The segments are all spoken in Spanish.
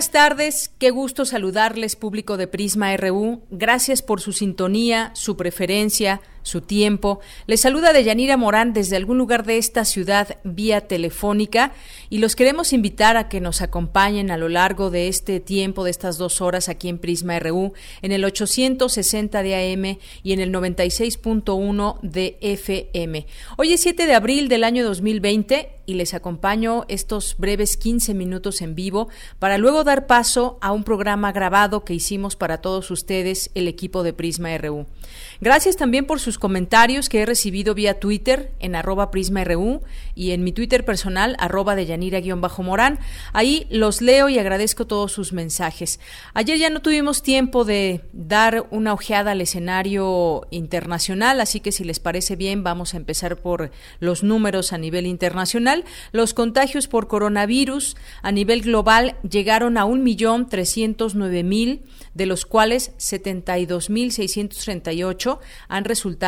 Buenas tardes, qué gusto saludarles público de Prisma RU. Gracias por su sintonía, su preferencia, su tiempo. Les saluda Deyanira Morán desde algún lugar de esta ciudad vía telefónica y los queremos invitar a que nos acompañen a lo largo de este tiempo, de estas dos horas aquí en Prisma RU, en el 860 de AM y en el 96.1 de FM. Hoy es 7 de abril del año 2020 y les acompaño estos breves 15 minutos en vivo para luego dar paso a un programa grabado que hicimos para todos ustedes, el equipo de Prisma RU. Gracias también por sus comentarios que he recibido vía Twitter en arroba PrismaRU y en mi Twitter personal arroba de Yanira-Morán. Ahí los leo y agradezco todos sus mensajes. Ayer ya no tuvimos tiempo de dar una ojeada al escenario internacional, así que si les parece bien vamos a empezar por los números a nivel internacional. Los contagios por coronavirus a nivel global llegaron a 1.309.000 de los cuales 72.638 han resultado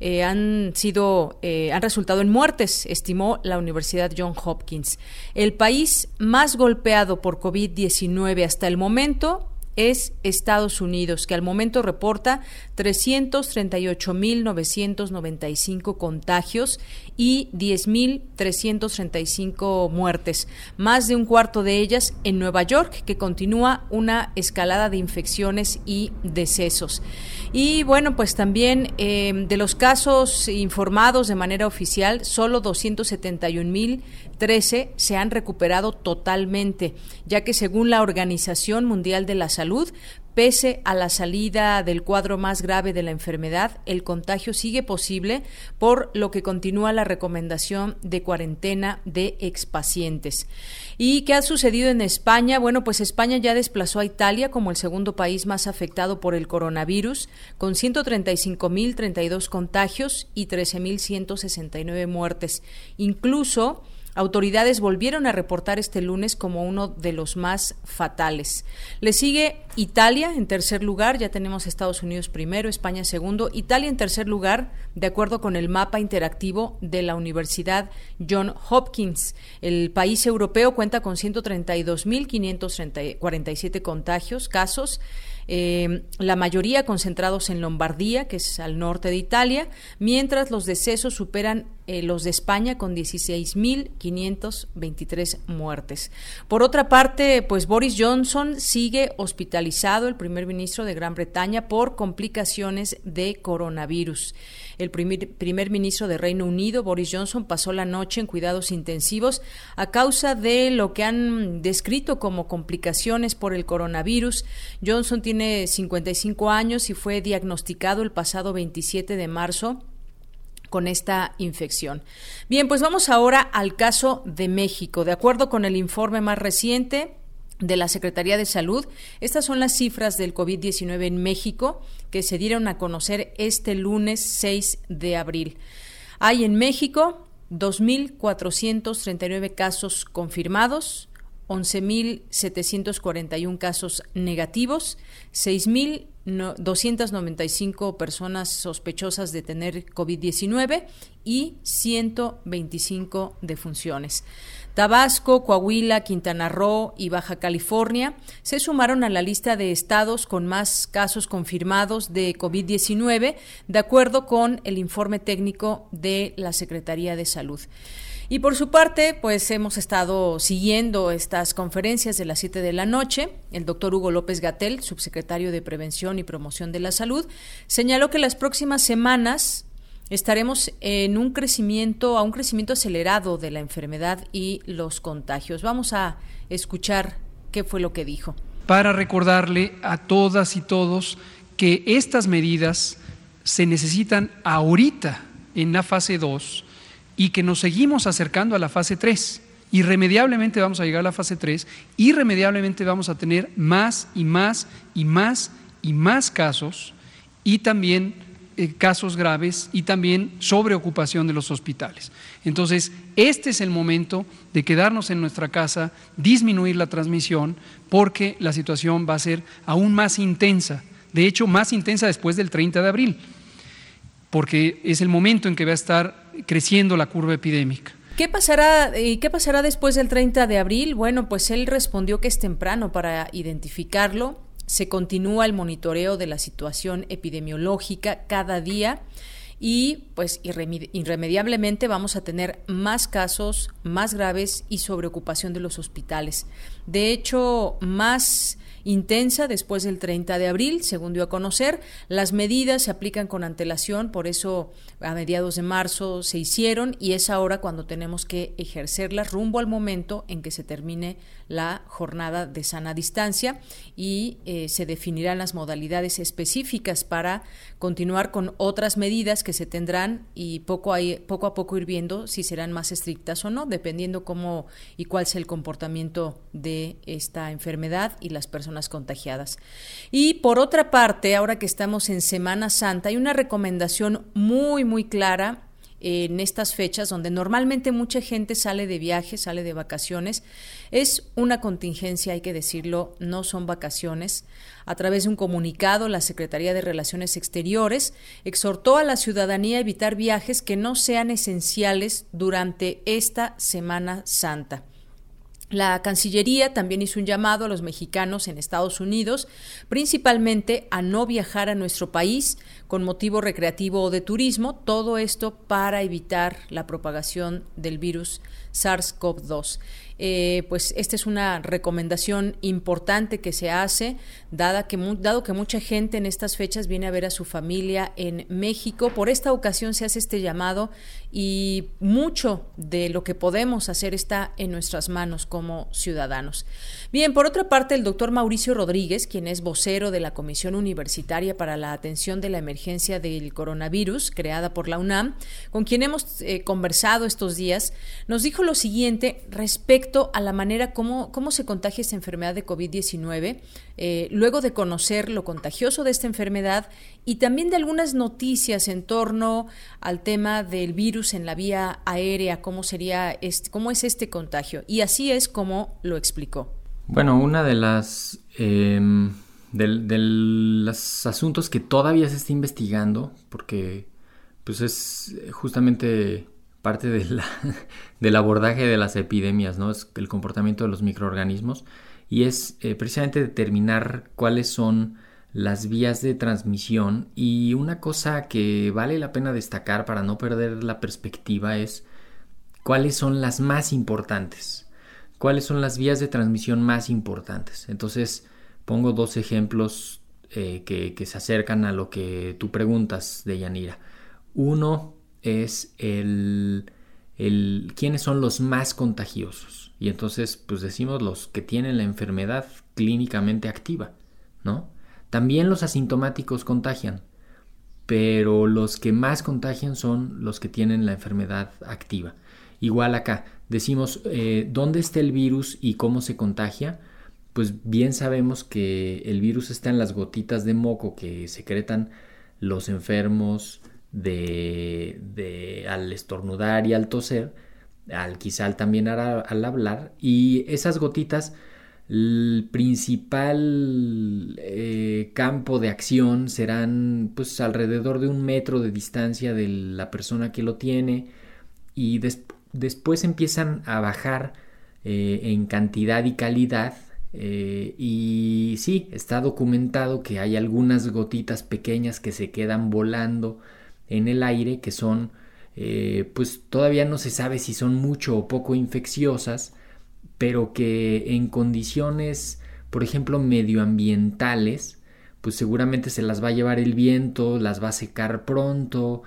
eh, han sido eh, han resultado en muertes, estimó la Universidad John Hopkins. El país más golpeado por COVID-19 hasta el momento es Estados Unidos, que al momento reporta 338.995 contagios y 10.335 muertes, más de un cuarto de ellas en Nueva York, que continúa una escalada de infecciones y decesos. Y bueno, pues también eh, de los casos informados de manera oficial, solo 271.013 se han recuperado totalmente, ya que según la Organización Mundial de la Salud, Pese a la salida del cuadro más grave de la enfermedad, el contagio sigue posible, por lo que continúa la recomendación de cuarentena de expacientes. ¿Y qué ha sucedido en España? Bueno, pues España ya desplazó a Italia como el segundo país más afectado por el coronavirus, con 135.032 contagios y 13.169 muertes. Incluso Autoridades volvieron a reportar este lunes como uno de los más fatales. Le sigue Italia en tercer lugar, ya tenemos Estados Unidos primero, España segundo, Italia en tercer lugar, de acuerdo con el mapa interactivo de la Universidad John Hopkins. El país europeo cuenta con 132.547 contagios, casos eh, la mayoría concentrados en Lombardía, que es al norte de Italia, mientras los decesos superan eh, los de España con 16.523 muertes. Por otra parte, pues Boris Johnson sigue hospitalizado, el primer ministro de Gran Bretaña, por complicaciones de coronavirus. El primer, ministro de Reino Unido, Boris Johnson, pasó la noche en cuidados intensivos a causa de lo que han descrito como complicaciones por el coronavirus. Johnson tiene 55 años y fue diagnosticado el pasado 27 de marzo con esta infección. Bien, pues vamos ahora al caso de México. De acuerdo con el informe más reciente, de la Secretaría de Salud. Estas son las cifras del COVID-19 en México que se dieron a conocer este lunes 6 de abril. Hay en México 2.439 casos confirmados, 11.741 casos negativos, 6.295 personas sospechosas de tener COVID-19 y 125 defunciones. Tabasco, Coahuila, Quintana Roo y Baja California se sumaron a la lista de estados con más casos confirmados de COVID-19, de acuerdo con el informe técnico de la Secretaría de Salud. Y por su parte, pues hemos estado siguiendo estas conferencias de las 7 de la noche. El doctor Hugo López Gatel, subsecretario de Prevención y Promoción de la Salud, señaló que las próximas semanas estaremos en un crecimiento, a un crecimiento acelerado de la enfermedad y los contagios. Vamos a escuchar qué fue lo que dijo. Para recordarle a todas y todos que estas medidas se necesitan ahorita en la fase 2 y que nos seguimos acercando a la fase 3. Irremediablemente vamos a llegar a la fase 3, irremediablemente vamos a tener más y más y más y más casos y también eh, casos graves y también sobreocupación de los hospitales. Entonces, este es el momento de quedarnos en nuestra casa, disminuir la transmisión, porque la situación va a ser aún más intensa, de hecho, más intensa después del 30 de abril, porque es el momento en que va a estar creciendo la curva epidémica. ¿Qué pasará, y qué pasará después del 30 de abril? Bueno, pues él respondió que es temprano para identificarlo. Se continúa el monitoreo de la situación epidemiológica cada día y pues irremediablemente vamos a tener más casos más graves y sobreocupación de los hospitales. De hecho, más intensa después del 30 de abril, según dio a conocer. Las medidas se aplican con antelación, por eso a mediados de marzo se hicieron y es ahora cuando tenemos que ejercerlas rumbo al momento en que se termine la jornada de sana distancia y eh, se definirán las modalidades específicas para continuar con otras medidas que se tendrán y poco, poco a poco ir viendo si serán más estrictas o no, dependiendo cómo y cuál sea el comportamiento de esta enfermedad y las personas contagiadas. Y por otra parte, ahora que estamos en Semana Santa, hay una recomendación muy, muy clara en estas fechas donde normalmente mucha gente sale de viaje, sale de vacaciones. Es una contingencia, hay que decirlo, no son vacaciones. A través de un comunicado, la Secretaría de Relaciones Exteriores exhortó a la ciudadanía a evitar viajes que no sean esenciales durante esta Semana Santa. La Cancillería también hizo un llamado a los mexicanos en Estados Unidos, principalmente a no viajar a nuestro país con motivo recreativo o de turismo, todo esto para evitar la propagación del virus SARS-CoV-2. Eh, pues esta es una recomendación importante que se hace, dada que, dado que mucha gente en estas fechas viene a ver a su familia en México. Por esta ocasión se hace este llamado y mucho de lo que podemos hacer está en nuestras manos como ciudadanos. Bien, por otra parte, el doctor Mauricio Rodríguez, quien es vocero de la Comisión Universitaria para la Atención de la Emergencia del Coronavirus, creada por la UNAM, con quien hemos eh, conversado estos días, nos dijo lo siguiente respecto a la manera como, cómo se contagia esta enfermedad de COVID-19, eh, luego de conocer lo contagioso de esta enfermedad y también de algunas noticias en torno al tema del virus en la vía aérea, cómo sería este, cómo es este contagio. Y así es como lo explicó. Bueno, una de las em, de, los asuntos que todavía se está investigando, porque pues es justamente parte del abordaje de las epidemias, ¿no? Es el comportamiento de los microorganismos y es eh, precisamente determinar cuáles son las vías de transmisión y una cosa que vale la pena destacar para no perder la perspectiva es cuáles son las más importantes cuáles son las vías de transmisión más importantes. Entonces, pongo dos ejemplos eh, que, se acercan a lo que tú preguntas de Yanira. Uno es el, el quiénes son los más contagiosos. Y entonces, pues decimos los que tienen la enfermedad clínicamente activa, ¿no? También los asintomáticos contagian, pero los que más contagian son los que tienen la enfermedad activa. Igual acá, decimos eh, dónde está el virus y cómo se contagia, pues bien sabemos que el virus está en las gotitas de moco que secretan los enfermos de, de al estornudar y al toser, al quizá también al, hablar, y esas gotitas el principal eh, campo de acción serán pues alrededor de un metro de distancia de la persona que lo tiene y después después empiezan a bajar eh, en cantidad y calidad eh, y sí, está documentado que hay algunas gotitas pequeñas que se quedan volando en el aire que son eh, pues todavía no se sabe si son mucho o poco infecciosas pero que en condiciones por ejemplo medioambientales pues seguramente se las va a llevar el viento, las va a secar pronto,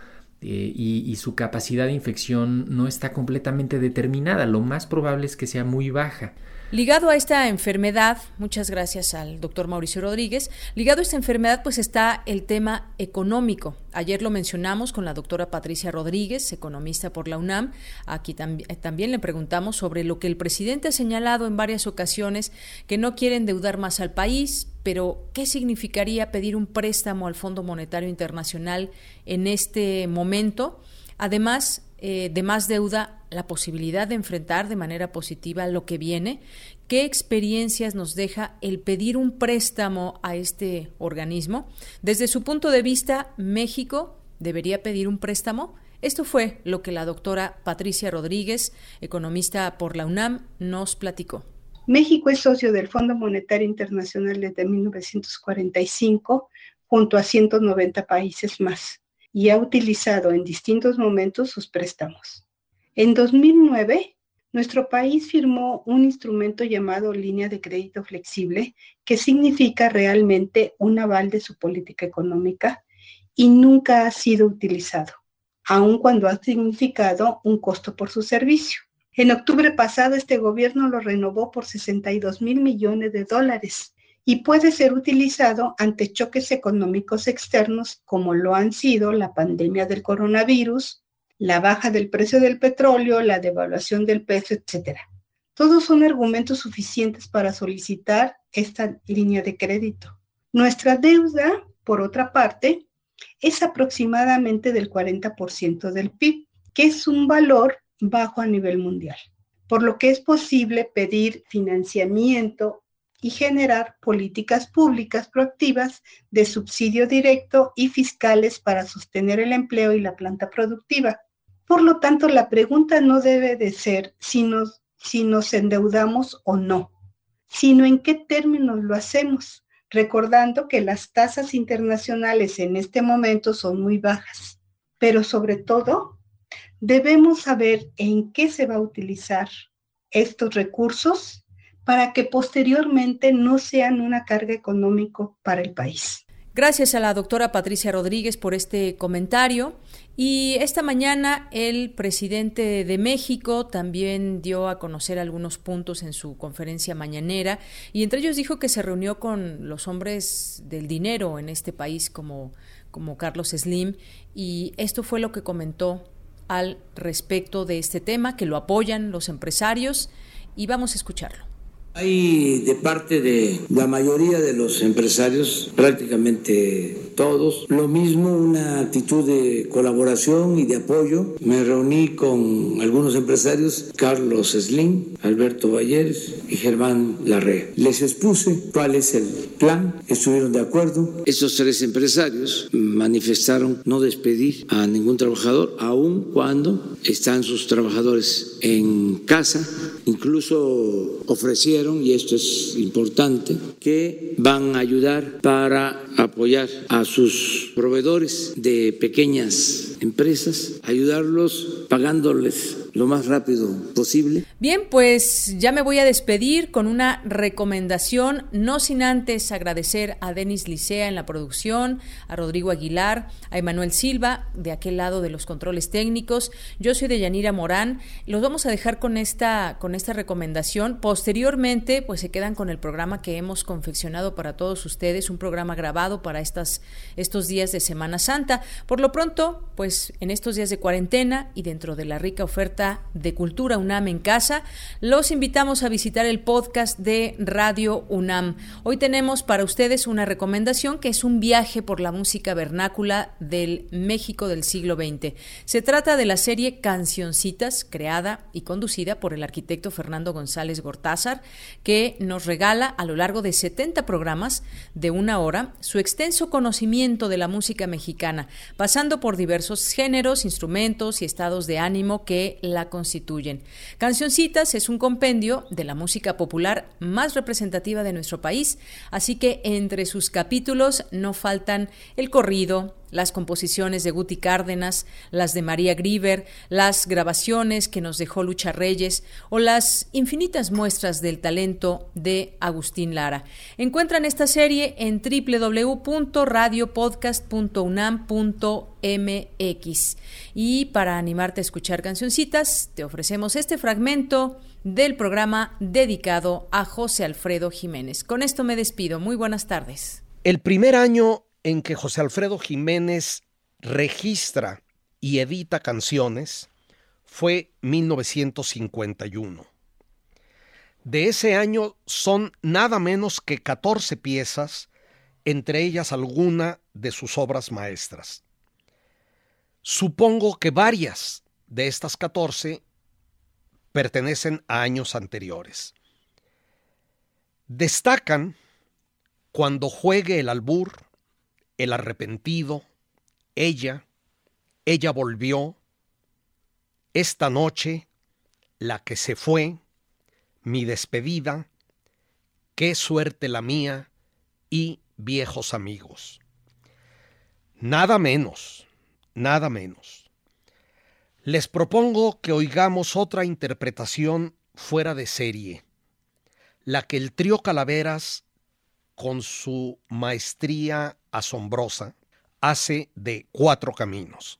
eh, y, su capacidad de infección no está completamente determinada. Lo más probable es que sea muy baja. Ligado a esta enfermedad, muchas gracias al doctor Mauricio Rodríguez, ligado a esta enfermedad pues está el tema económico. Ayer lo mencionamos con la doctora Patricia Rodríguez, economista por la UNAM. Aquí eh, también le preguntamos sobre lo que el presidente ha señalado en varias ocasiones, que no quiere endeudar más al país, pero ¿qué significaría pedir un préstamo al Fondo Monetario Internacional en este momento? Además, eh, de más deuda, la posibilidad de enfrentar de manera positiva lo que viene. ¿Qué experiencias nos deja el pedir un préstamo a este organismo? Desde su punto de vista, ¿México debería pedir un préstamo? Esto fue lo que la doctora Patricia Rodríguez, economista por la UNAM, nos platicó. México es socio del Fondo Monetario Internacional desde 1945 junto a 190 países más y ha utilizado en distintos momentos sus préstamos. En 2009, nuestro país firmó un instrumento llamado línea de crédito flexible, que significa realmente un aval de su política económica y nunca ha sido utilizado, aun cuando ha significado un costo por su servicio. En octubre pasado, este gobierno lo renovó por 62 mil millones de dólares y puede ser utilizado ante choques económicos externos como lo han sido la pandemia del coronavirus, la baja del precio del petróleo, la devaluación del peso, etc. Todos son argumentos suficientes para solicitar esta línea de crédito. Nuestra deuda, por otra parte, es aproximadamente del 40% del PIB, que es un valor bajo a nivel mundial, por lo que es posible pedir financiamiento y generar políticas públicas proactivas de subsidio directo y fiscales para sostener el empleo y la planta productiva. Por lo tanto, la pregunta no debe de ser si nos, endeudamos o no, sino en qué términos lo hacemos, recordando que las tasas internacionales en este momento son muy bajas. Pero sobre todo, debemos saber en qué se va a utilizar estos recursos para que posteriormente no sean una carga económica para el país. Gracias a la doctora Patricia Rodríguez por este comentario. Y esta mañana el presidente de México también dio a conocer algunos puntos en su conferencia mañanera y entre ellos dijo que se reunió con los hombres del dinero en este país como, como Carlos Slim y esto fue lo que comentó al respecto de este tema, que lo apoyan los empresarios y vamos a escucharlo. Hay de parte de la mayoría de los empresarios, prácticamente todos, lo mismo, una actitud de colaboración y de apoyo. Me reuní con algunos empresarios, Carlos Slim, Alberto Valleres y Germán Larrea. Les expuse cuál es el plan, estuvieron de acuerdo. Esos tres empresarios manifestaron no despedir a ningún trabajador, aun cuando están sus trabajadores en casa, incluso ofrecieron y esto es importante, que van a ayudar para apoyar a sus proveedores de pequeñas empresas, ayudarlos pagándoles lo más rápido posible. Bien, pues ya me voy a despedir con una recomendación, no sin antes agradecer a Denis Licea en la producción, a Rodrigo Aguilar, a Emanuel Silva, de aquel lado de los controles técnicos. Yo soy de Yanira Morán. Los vamos a dejar con esta, con esta recomendación. Posteriormente, pues se quedan con el programa que hemos confeccionado para todos ustedes, un programa grabado para estas, estos días de Semana Santa. Por lo pronto, pues en estos días de cuarentena y dentro de la rica oferta de Cultura UNAM en casa, los invitamos a visitar el podcast de Radio UNAM. Hoy tenemos para ustedes una recomendación que es un viaje por la música vernácula del México del siglo XX. Se trata de la serie Cancioncitas, creada y conducida por el arquitecto Fernando González Gortázar, que nos regala a lo largo de 70 programas de una hora su extenso conocimiento de la música mexicana, pasando por diversos géneros, instrumentos y estados de ánimo que la constituyen. Cancioncitas es un compendio de la música popular más representativa de nuestro país, así que entre sus capítulos no faltan el corrido, las composiciones de Guti Cárdenas, las de María Grieber, las grabaciones que nos dejó Lucha Reyes o las infinitas muestras del talento de Agustín Lara. Encuentran esta serie en www.radiopodcast.unam.mx. Y para animarte a escuchar cancioncitas, te ofrecemos este fragmento del programa dedicado a José Alfredo Jiménez. Con esto me despido. Muy buenas tardes. El primer año en que José Alfredo Jiménez registra y edita canciones fue 1951. De ese año son nada menos que 14 piezas, entre ellas alguna de sus obras maestras. Supongo que varias de estas 14 pertenecen a años anteriores. Destacan cuando juegue el albur, el arrepentido, ella, ella volvió, esta noche, la que se fue, mi despedida, qué suerte la mía y viejos amigos. Nada menos, nada menos. Les propongo que oigamos otra interpretación fuera de serie, la que el trío Calaveras, con su maestría asombrosa, hace de cuatro caminos.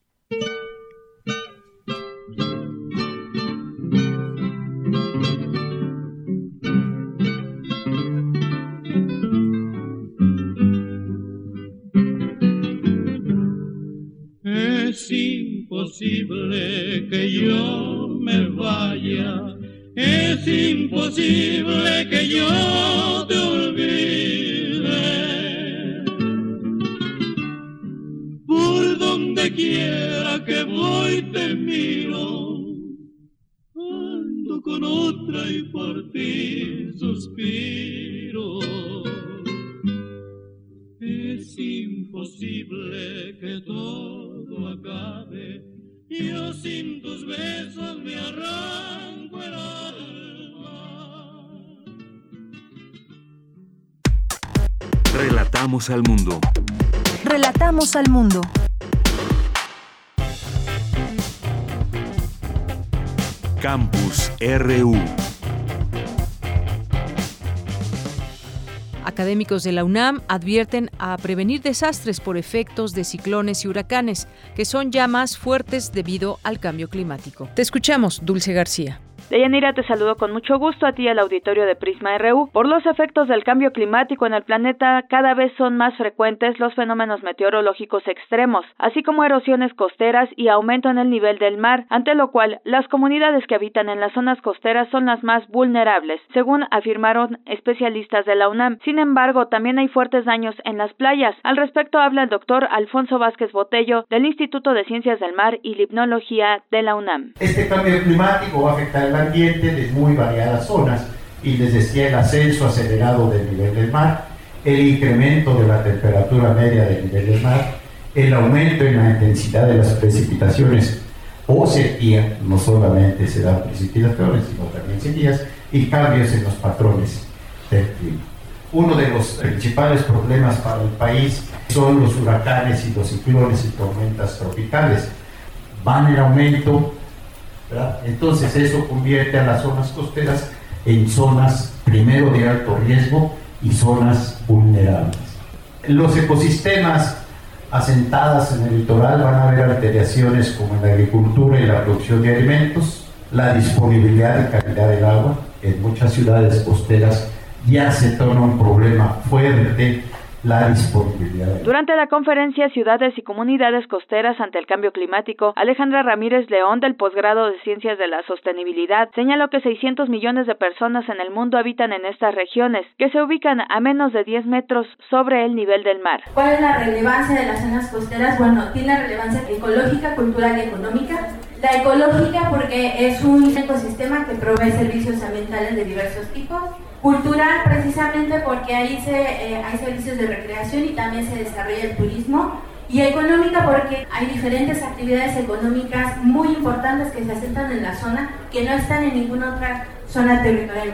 Es imposible que yo me vaya, es imposible que yo te olvide. Donde quiera que voy te miro, ando con otra y por ti suspiro. Es imposible que todo acabe. Yo sin tus besos me arranco el alma. Relatamos al mundo. Relatamos al mundo. Campus RU. Académicos de la UNAM advierten a prevenir desastres por efectos de ciclones y huracanes, que son ya más fuertes debido al cambio climático. Te escuchamos, Dulce García. Deyanira, te saludo con mucho gusto a ti y al auditorio de Prisma RU. Por los efectos del cambio climático en el planeta, cada vez son más frecuentes los fenómenos meteorológicos extremos, así como erosiones costeras y aumento en el nivel del mar, ante lo cual las comunidades que habitan en las zonas costeras son las más vulnerables, según afirmaron especialistas de la UNAM. Sin embargo, también hay fuertes daños en las playas. Al respecto habla el doctor Alfonso Vázquez Botello del Instituto de Ciencias del Mar y Limnología de la UNAM. Este cambio climático va a afectar el ambiente de muy variadas zonas y les decía el ascenso acelerado del nivel del mar, el incremento de la temperatura media del nivel del mar, el aumento en la intensidad de las precipitaciones o sequía, no solamente se dan precipitaciones, sino también sequías, y cambios en los patrones del clima. Uno de los principales problemas para el país son los huracanes y los ciclones y tormentas tropicales. Van en aumento, Entonces eso convierte a las zonas costeras en zonas primero de alto riesgo y zonas vulnerables. Los ecosistemas asentadas en el litoral van a haber alteraciones como en la agricultura y la producción de alimentos, la disponibilidad y calidad del agua. En muchas ciudades costeras ya se torna un problema fuerte la disponibilidad. Durante la conferencia Ciudades y Comunidades Costeras ante el Cambio Climático, Alejandra Ramírez León del posgrado de Ciencias de la Sostenibilidad señaló que 600 millones de personas en el mundo habitan en estas regiones, que se ubican a menos de 10 metros sobre el nivel del mar. ¿Cuál es la relevancia de las zonas costeras? Bueno, tiene relevancia ecológica, cultural y económica. La ecológica porque es un ecosistema que provee servicios ambientales de diversos tipos. Cultural precisamente porque ahí se, eh, hay servicios de recreación y también se desarrolla el turismo. Y económica porque hay diferentes actividades económicas muy importantes que se asentan en la zona que no están en ninguna otra zona territorial.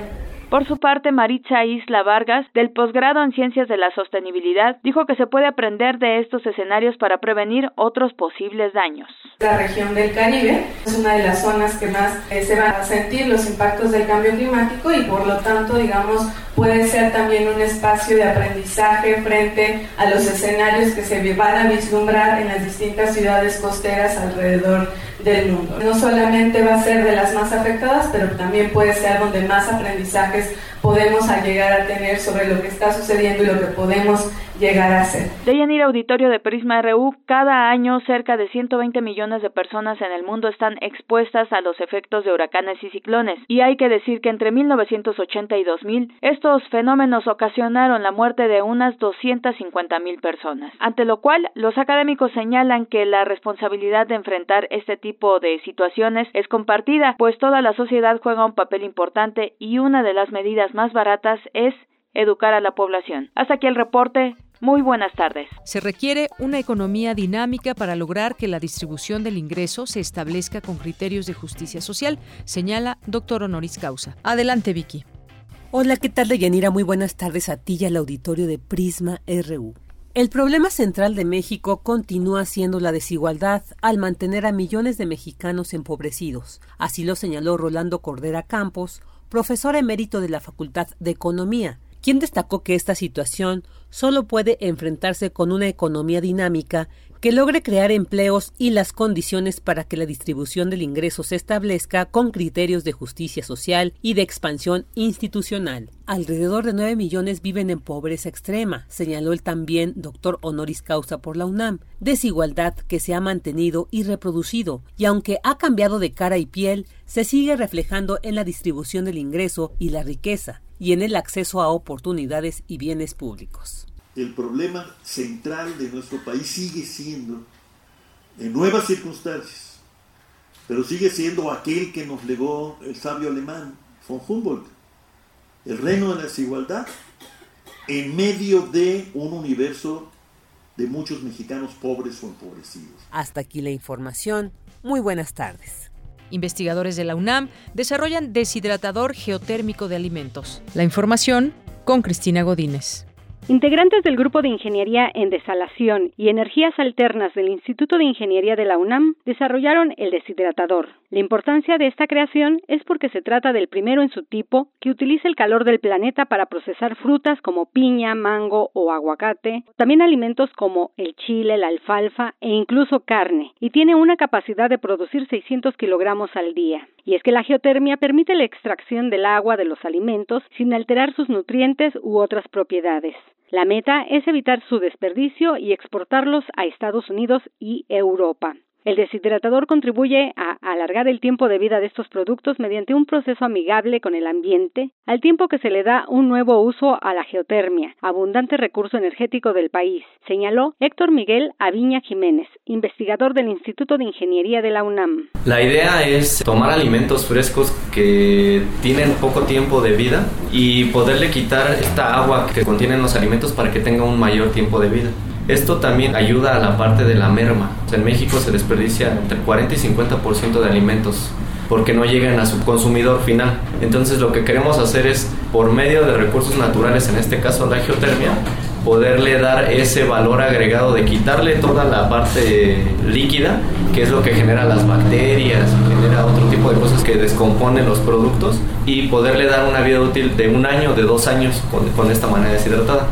Por su parte, Maritza Isla Vargas, del posgrado en Ciencias de la Sostenibilidad, dijo que se puede aprender de estos escenarios para prevenir otros posibles daños. La región del Caribe es una de las zonas que más eh, se van a sentir los impactos del cambio climático y por lo tanto, digamos, puede ser también un espacio de aprendizaje frente a los escenarios que se van a vislumbrar en las distintas ciudades costeras alrededor del mundo. No solamente va a ser de las más afectadas, pero también puede ser donde más practice podemos llegar a tener sobre lo que está sucediendo y lo que podemos llegar a hacer. De Yanir Auditorio de Prisma RU, cada año cerca de 120 millones de personas en el mundo están expuestas a los efectos de huracanes y ciclones, y hay que decir que entre 1980 y 2000 estos fenómenos ocasionaron la muerte de unas 250 mil personas, ante lo cual los académicos señalan que la responsabilidad de enfrentar este tipo de situaciones es compartida, pues toda la sociedad juega un papel importante y una de las medidas más baratas es educar a la población. Hasta aquí el reporte. Muy buenas tardes. Se requiere una economía dinámica para lograr que la distribución del ingreso se establezca con criterios de justicia social, señala doctor honoris causa. Adelante, Vicky. Hola, ¿qué tal, Deyanira? Muy buenas tardes a ti y al auditorio de Prisma RU. El problema central de México continúa siendo la desigualdad al mantener a millones de mexicanos empobrecidos. Así lo señaló Rolando Cordera Campos, profesor emérito de la Facultad de Economía, quien destacó que esta situación solo puede enfrentarse con una economía dinámica que logre crear empleos y las condiciones para que la distribución del ingreso se establezca con criterios de justicia social y de expansión institucional. Alrededor de 9 millones viven en pobreza extrema, señaló el también doctor honoris causa por la UNAM, desigualdad que se ha mantenido y reproducido, y aunque ha cambiado de cara y piel, se sigue reflejando en la distribución del ingreso y la riqueza, y en el acceso a oportunidades y bienes públicos. El problema central de nuestro país sigue siendo, en nuevas circunstancias, pero sigue siendo aquel que nos legó el sabio alemán, von Humboldt, el reino de la desigualdad, en medio de un universo de muchos mexicanos pobres o empobrecidos. Hasta aquí la información. Muy buenas tardes. Investigadores de la UNAM desarrollan deshidratador geotérmico de alimentos. La información con Cristina Godínez. Integrantes del Grupo de Ingeniería en Desalación y Energías Alternas del Instituto de Ingeniería de la UNAM desarrollaron el deshidratador. La importancia de esta creación es porque se trata del primero en su tipo que utiliza el calor del planeta para procesar frutas como piña, mango o aguacate, también alimentos como el chile, la alfalfa e incluso carne, y tiene una capacidad de producir 600 kilogramos al día. Y es que la geotermia permite la extracción del agua de los alimentos sin alterar sus nutrientes u otras propiedades. La meta es evitar su desperdicio y exportarlos a Estados Unidos y Europa. El deshidratador contribuye a alargar el tiempo de vida de estos productos mediante un proceso amigable con el ambiente, al tiempo que se le da un nuevo uso a la geotermia, abundante recurso energético del país, señaló Héctor Miguel Aviña Jiménez, investigador del Instituto de Ingeniería de la UNAM. La idea es tomar alimentos frescos que tienen poco tiempo de vida y poderle quitar esta agua que contienen los alimentos para que tenga un mayor tiempo de vida. Esto también ayuda a la parte de la merma. En México se desperdicia entre 40 y 50% de alimentos porque no llegan a su consumidor final. Entonces lo que queremos hacer es, por medio de recursos naturales, en este caso la geotermia, poderle dar ese valor agregado de quitarle toda la parte líquida, que es lo que genera las bacterias, genera otro tipo de cosas que descomponen los productos, y poderle dar una vida útil de un año, de dos años con, con esta manera deshidratada.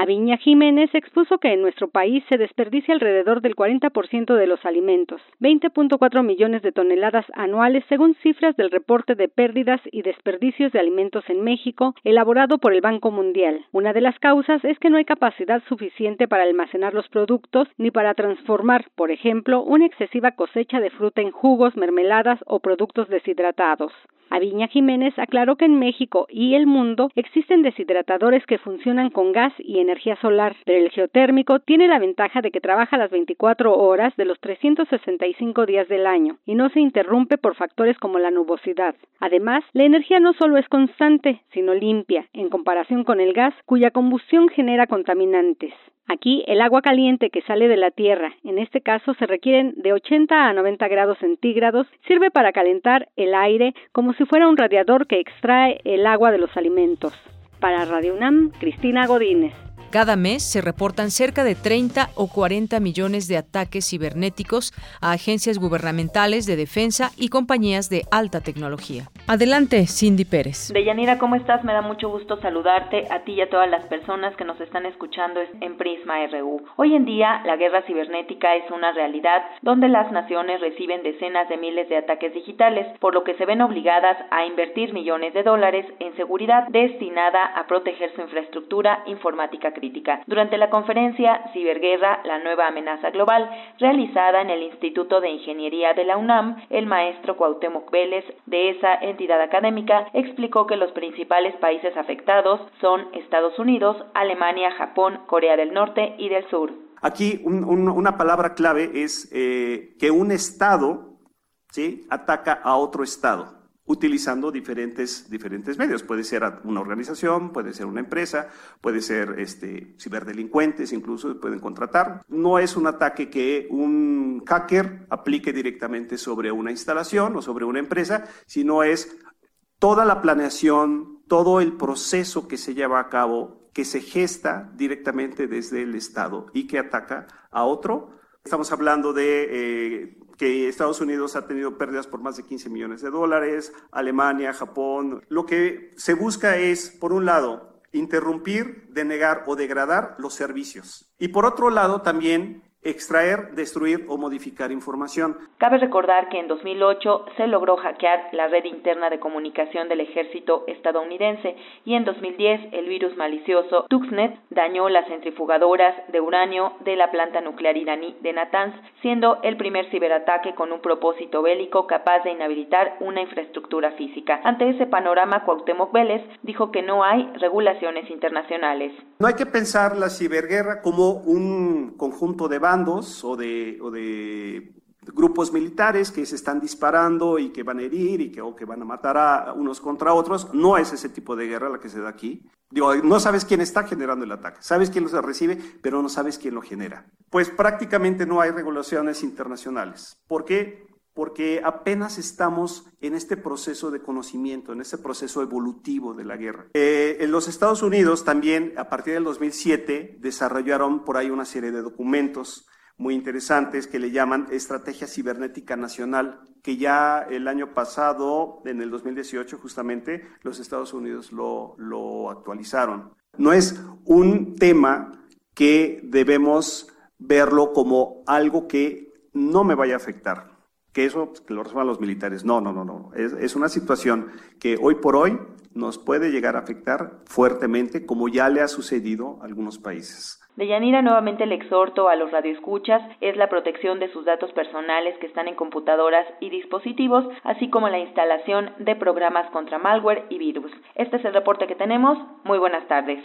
Aviña Jiménez expuso que en nuestro país se desperdicia alrededor del 40% de los alimentos, 20.4 millones de toneladas anuales según cifras del reporte de pérdidas y desperdicios de alimentos en México elaborado por el Banco Mundial. Una de las causas es que no hay capacidad suficiente para almacenar los productos ni para transformar, por ejemplo, una excesiva cosecha de fruta en jugos, mermeladas o productos deshidratados. Aviña Jiménez aclaró que en México y el mundo existen deshidratadores que funcionan con gas y energía solar, pero el geotérmico tiene la ventaja de que trabaja las 24 horas de los 365 días del año y no se interrumpe por factores como la nubosidad. Además, la energía no solo es constante, sino limpia, en comparación con el gas, cuya combustión genera contaminantes. Aquí el agua caliente que sale de la tierra, en este caso se requieren de 80 a 90 grados centígrados, sirve para calentar el aire como si fuera un radiador que extrae el agua de los alimentos. Para Radio UNAM, Cristina Godínez. Cada mes se reportan cerca de 30 o 40 millones de ataques cibernéticos a agencias gubernamentales de defensa y compañías de alta tecnología. Adelante, Cindy Pérez. Deyanira, ¿cómo estás? Me da mucho gusto saludarte a ti y a todas las personas que nos están escuchando en Prisma RU. Hoy en día, la guerra cibernética es una realidad donde las naciones reciben decenas de miles de ataques digitales, por lo que se ven obligadas a invertir millones de dólares en seguridad destinada a proteger su infraestructura informática crítica. Durante la conferencia Ciberguerra, la nueva amenaza global, realizada en el Instituto de Ingeniería de la UNAM, el maestro Cuauhtémoc Vélez de esa entidad académica explicó que los principales países afectados son Estados Unidos, Alemania, Japón, Corea del Norte y del Sur. Aquí una palabra clave es eh, que un Estado ataca a otro Estado utilizando diferentes, diferentes medios. Puede ser una organización, puede ser una empresa, puede ser este, ciberdelincuentes, incluso pueden contratar. No es un ataque que un hacker aplique directamente sobre una instalación o sobre una empresa, sino es toda la planeación, todo el proceso que se lleva a cabo, que se gesta directamente desde el Estado y que ataca a otro. Estamos hablando de eh, que Estados Unidos ha tenido pérdidas por más de 15 millones de dólares, Alemania, Japón. Lo que se busca es, por un lado, interrumpir, denegar o degradar los servicios. Y por otro lado, también extraer, destruir o modificar información. Cabe recordar que en 2008 se logró hackear la red interna de comunicación del ejército estadounidense y en 2010 el virus malicioso Tuxnet dañó las centrifugadoras de uranio de la planta nuclear iraní de Natanz, siendo el primer ciberataque con un propósito bélico capaz de inhabilitar una infraestructura física. Ante ese panorama, Cuauhtémoc Vélez dijo que no hay regulaciones internacionales. No hay que pensar la ciberguerra como un conjunto de bandos o de, grupos militares que se están disparando y que van a herir y que, que van a matar a unos contra otros. No es ese tipo de guerra la que se da aquí. Digo, no sabes quién está generando el ataque, sabes quién lo recibe, pero no sabes quién lo genera. Pues prácticamente no hay regulaciones internacionales. ¿Por qué? Porque apenas estamos en este proceso de conocimiento, en este proceso evolutivo de la guerra. Eh, en los Estados Unidos también, a partir del 2007, desarrollaron por ahí una serie de documentos muy interesantes que le llaman Estrategia Cibernética Nacional, que ya el año pasado, en el 2018 justamente, los Estados Unidos lo, lo actualizaron. No es un tema que debemos verlo como algo que no me vaya a afectar, que eso que lo resuelvan los militares. No, no, no, no. Es, es una situación que hoy por hoy nos puede llegar a afectar fuertemente, como ya le ha sucedido a algunos países. Deyanira nuevamente el exhorto a los radioescuchas es la protección de sus datos personales que están en computadoras y dispositivos, así como la instalación de programas contra malware y virus. Este es el reporte que tenemos. Muy buenas tardes.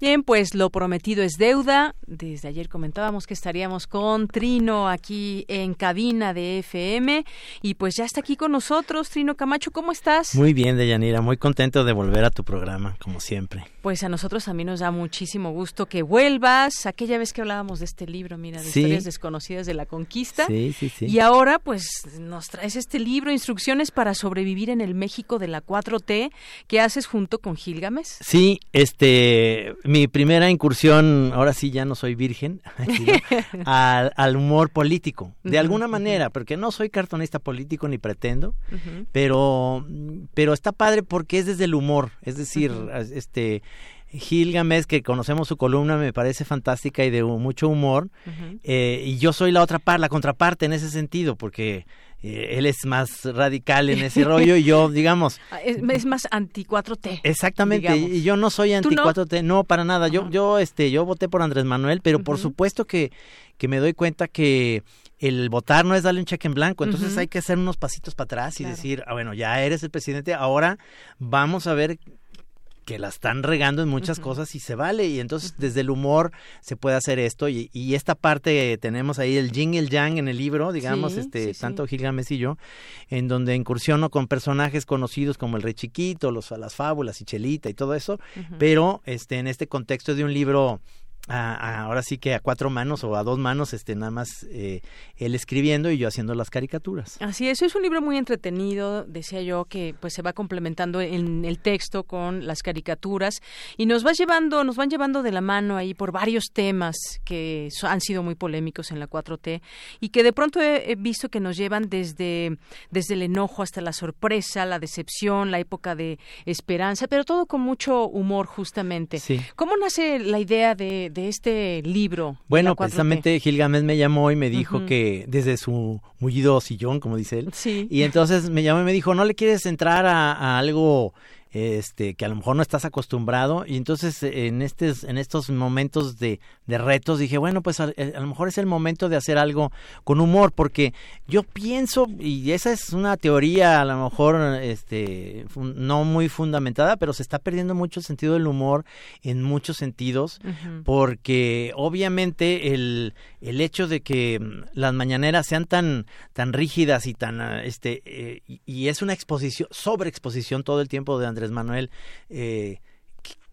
Bien, pues lo prometido es deuda. Desde ayer comentábamos que estaríamos con Trino aquí en cabina de FM y pues ya está aquí con nosotros. Trino Camacho, ¿cómo estás? Muy bien, Deyanira, muy contento de volver a tu programa, como siempre. Pues a nosotros también nos da muchísimo gusto que vuelvas. Aquella vez que hablábamos de este libro, mira, de Sí. historias desconocidas de la conquista. Sí, sí, sí. Y ahora pues nos traes este libro, Instrucciones para sobrevivir en el México de la 4T, que haces junto con Gilgames. Sí, este, mi primera incursión, ahora sí ya no soy virgen, ¿no? al, al humor político, de alguna manera, porque no soy cartonista político ni pretendo, pero, pero está padre porque es desde el humor, es decir, este, Gilgamesh, que conocemos su columna, me parece fantástica y de mucho humor, eh, y yo soy la otra parte, la contraparte en ese sentido, porque eh, él es más radical en ese rollo y yo, digamos, Ah, Es, es más anti 4T. Exactamente, digamos. y yo no soy ¿Tú anti no? 4T, no para nada. Yo yo este yo voté por Andrés Manuel, pero por supuesto que que me doy cuenta que el votar no es darle un cheque en blanco, entonces hay que hacer unos pasitos para atrás y decir, ah, bueno, ya eres el presidente, ahora vamos a ver que la están regando en muchas cosas y se vale. Y entonces desde el humor se puede hacer esto. Y, y esta parte tenemos ahí el yin y el yang en el libro, digamos, este tanto Gilgamesh y yo, en donde incursiono con personajes conocidos como el Rey Chiquito, los, las fábulas y Chelita y todo eso, pero este en este contexto de un libro ahora sí que a cuatro manos o a dos manos, este, nada más eh, él escribiendo y yo haciendo las caricaturas. Así es, es un libro muy entretenido, decía yo, que pues se va complementando en el texto con las caricaturas y nos va llevando, nos van llevando de la mano ahí por varios temas que han sido muy polémicos en la 4T y que de pronto he, visto que nos llevan desde, desde el enojo hasta la sorpresa, la decepción, la época de esperanza, pero todo con mucho humor justamente. ¿Cómo nace la idea de de este libro? Bueno, precisamente Gilgamesh me llamó y me dijo que desde su mullido sillón, como dice él, sí. y entonces me llamó y me dijo, ¿no le quieres entrar a algo este que a lo mejor no estás acostumbrado y entonces en estos en estos momentos de, de retos dije bueno pues eh, a, lo mejor es el momento de hacer algo con humor porque yo pienso y esa es una teoría a lo mejor este no muy fundamentada pero se está perdiendo mucho el sentido del humor en muchos sentidos porque obviamente el, el hecho de que mm, las mañaneras sean tan tan rígidas y tan este eh, y, y, es una exposición sobreexposición todo el tiempo de Andrés Manuel, eh,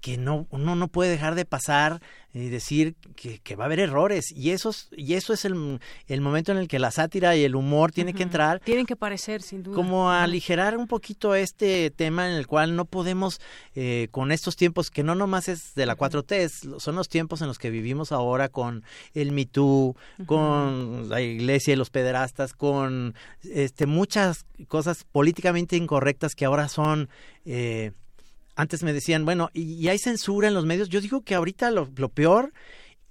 que, no, uno no puede dejar de pasar y decir que, va a haber errores. Y, esos, y eso es el, el, momento en el que la sátira y el humor tienen que entrar. Tienen que parecer, sin duda. Como a aligerar un poquito este tema en el cual no podemos, eh, con estos tiempos, que no nomás es de la 4T, son los tiempos en los que vivimos ahora con el Me con la iglesia y los pederastas, con este, muchas cosas políticamente incorrectas que ahora son... Eh, antes me decían, bueno, ¿y, hay censura en los medios? Yo digo que ahorita lo, peor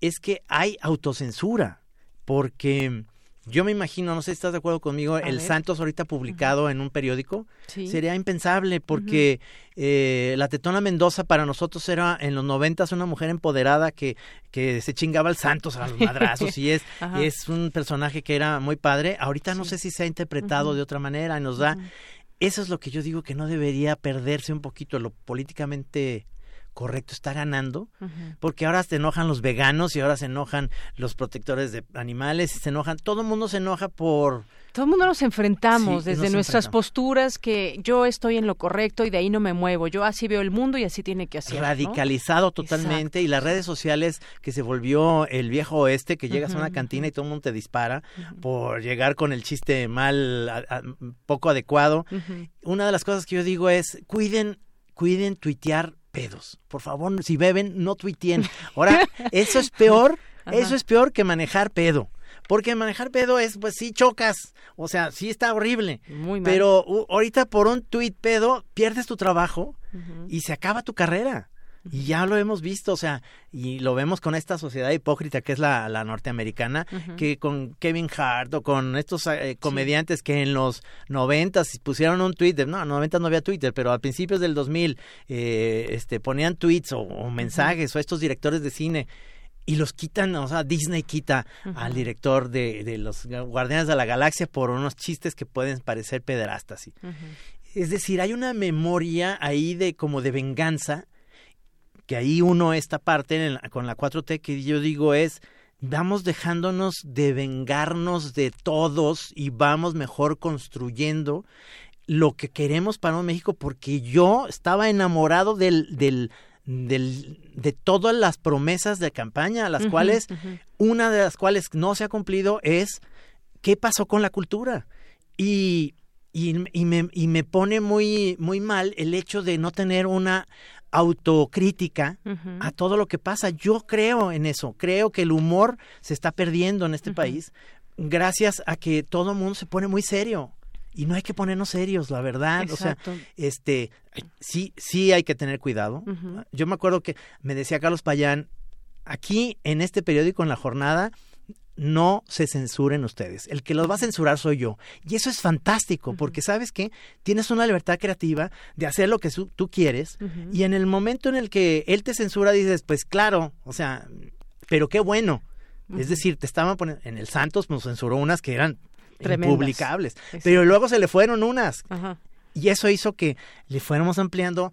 es que hay autocensura, porque yo me imagino, no sé si estás de acuerdo conmigo, el Santos ahorita publicado en un periódico sería impensable porque eh, la Tetona Mendoza para nosotros era en los noventas una mujer empoderada que, que se chingaba al Santos a los madrazos y es, es un personaje que era muy padre. Ahorita no sé si se ha interpretado de otra manera y nos da eso es lo que yo digo que no debería perderse un poquito lo políticamente correcto está ganando, porque ahora se enojan los veganos y ahora se enojan los protectores de animales y se enojan, todo el mundo se enoja por... Todo el mundo nos enfrentamos desde nuestras posturas que yo estoy en lo correcto y de ahí no me muevo, yo así veo el mundo y así tiene que ser. Radicalizado totalmente y las redes sociales que se volvió el viejo oeste, que llegas a una cantina y todo el mundo te dispara por llegar con el chiste mal, poco adecuado. Una de las cosas que yo digo es, cuiden, cuiden tuitear pedos. Por favor, si beben, no tuiteen. Ahora, eso es peor, eso es peor que manejar pedo. Porque manejar pedo es, pues sí chocas, o sea, sí está horrible. Muy mal. Pero ahorita por un tuit pedo pierdes tu trabajo y se acaba tu carrera. Y ya lo hemos visto, o sea, y lo vemos con esta sociedad hipócrita que es la, la norteamericana, que con Kevin Hart o con estos eh, comediantes que en los noventas pusieron un Twitter, no, en los noventas no había Twitter, pero a principios del 2000 eh, este, ponían tweets o, mensajes o estos directores de cine y los quitan, o sea, Disney quita al director de, de, los Guardianes de la Galaxia por unos chistes que pueden parecer pederastas. Es decir, hay una memoria ahí de como de venganza que ahí uno esta parte con la 4T que yo digo es vamos dejándonos de vengarnos de todos y vamos mejor construyendo lo que queremos para un México porque yo estaba enamorado del, del, del, de todas las promesas de campaña, las cuales, una de las cuales no se ha cumplido es qué pasó con la cultura. Y, y, y, me, y me pone muy, muy mal el hecho de no tener una autocrítica a todo lo que pasa. Yo creo en eso, creo que el humor se está perdiendo en este país gracias a que todo el mundo se pone muy serio. Y no hay que ponernos serios, la verdad. O sea, este, sí, sí hay que tener cuidado. Yo me acuerdo que me decía Carlos Payán, aquí en este periódico, en la jornada, no se censuren ustedes. El que los va a censurar soy yo. Y eso es fantástico, porque sabes que tienes una libertad creativa de hacer lo que tú quieres. Y en el momento en el que él te censura, dices, pues claro, o sea, pero qué bueno. Es decir, te estaban poniendo, en el Santos nos censuró unas que eran Exacto. pero luego se le fueron unas. Ajá. Y eso hizo que le fuéramos ampliando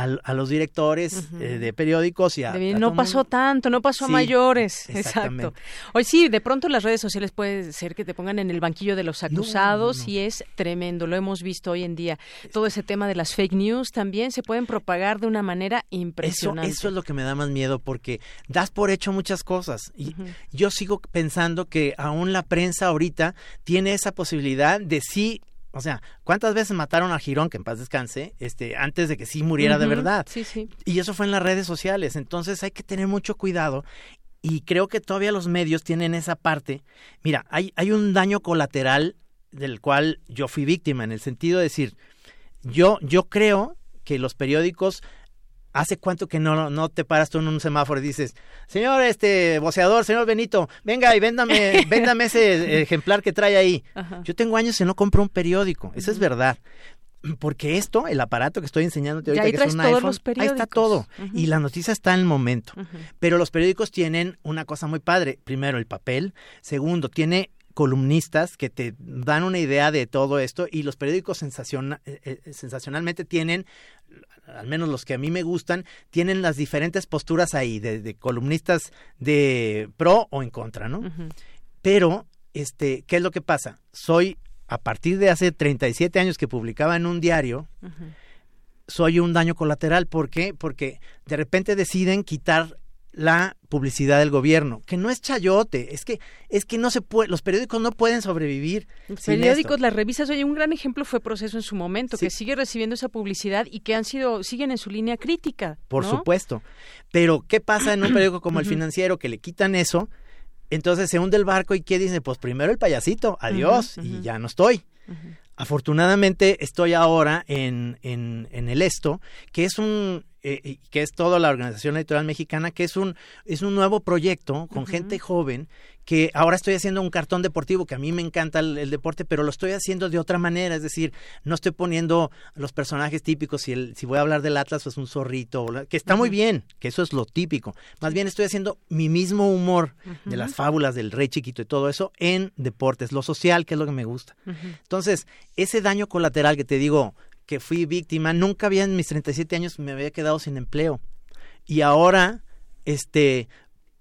al- a, los directores eh, de periódicos y a... De- a no pasó mundo. tanto, no pasó a mayores. exactamente. Exacto. Hoy sí, de pronto las redes sociales puede ser que te pongan en el banquillo de los acusados y es tremendo. Lo hemos visto hoy en día. Todo ese tema de las fake news también se pueden propagar de una manera impresionante. eso es lo que me da más miedo porque das por hecho muchas cosas y yo sigo pensando que aún la prensa ahorita tiene esa posibilidad de sí, o sea, ¿cuántas veces mataron a Girón, que en paz descanse, este, antes de que sí muriera de verdad? Sí, sí. Y eso fue en las redes sociales, entonces hay que tener mucho cuidado y creo que todavía los medios tienen esa parte. Mira, hay, hay un daño colateral del cual yo fui víctima, en el sentido de decir, yo, yo creo que los periódicos, ¿hace cuánto que no, no te paras tú en un semáforo y dices, señor este voceador, señor Benito, venga y véndame, véndame ese ejemplar que trae ahí? Ajá. Yo tengo años que no compro un periódico, eso es verdad. Porque esto, el aparato que estoy enseñándote ahorita, ahí que es un todos iPhone, los ahí está todo. Y la noticia está en el momento. Pero los periódicos tienen una cosa muy padre. Primero, el papel. Segundo, tiene columnistas que te dan una idea de todo esto y los periódicos sensaciona- eh, eh, sensacionalmente tienen, al menos los que a mí me gustan, tienen las diferentes posturas ahí, de, de columnistas de pro o en contra, ¿no? Pero, este, ¿qué es lo que pasa? Soy, a partir de hace 37 años que publicaba en un diario, soy un daño colateral. ¿Por qué? Porque de repente deciden quitar la publicidad del gobierno, que no es chayote, es que es que no se puede, los periódicos no pueden sobrevivir. Los periódicos, esto. las revistas, oye, un gran ejemplo fue Proceso en su momento, que sigue recibiendo esa publicidad y que han sido, siguen en su línea crítica. Por ¿no? supuesto. Pero ¿qué pasa en un periódico como el. Financiero que le quitan eso? Entonces se hunde el barco y ¿qué dicen? Pues primero el payasito, adiós, y ya no estoy. Afortunadamente estoy ahora en, en, en el Esto, que es un eh, que es toda la Organización Editorial Mexicana, que es un es un nuevo proyecto con gente joven que ahora estoy haciendo un cartón deportivo que a mí me encanta el, el deporte, pero lo estoy haciendo de otra manera, es decir, no estoy poniendo los personajes típicos, si el, si voy a hablar del Atlas pues un zorrito, que está muy bien, que eso es lo típico. Más bien estoy haciendo mi mismo humor de las fábulas del rey chiquito y todo eso en deportes, lo social, que es lo que me gusta. Entonces, ese daño colateral que te digo que fui víctima, nunca había en mis 37 años me había quedado sin empleo. Y ahora, este,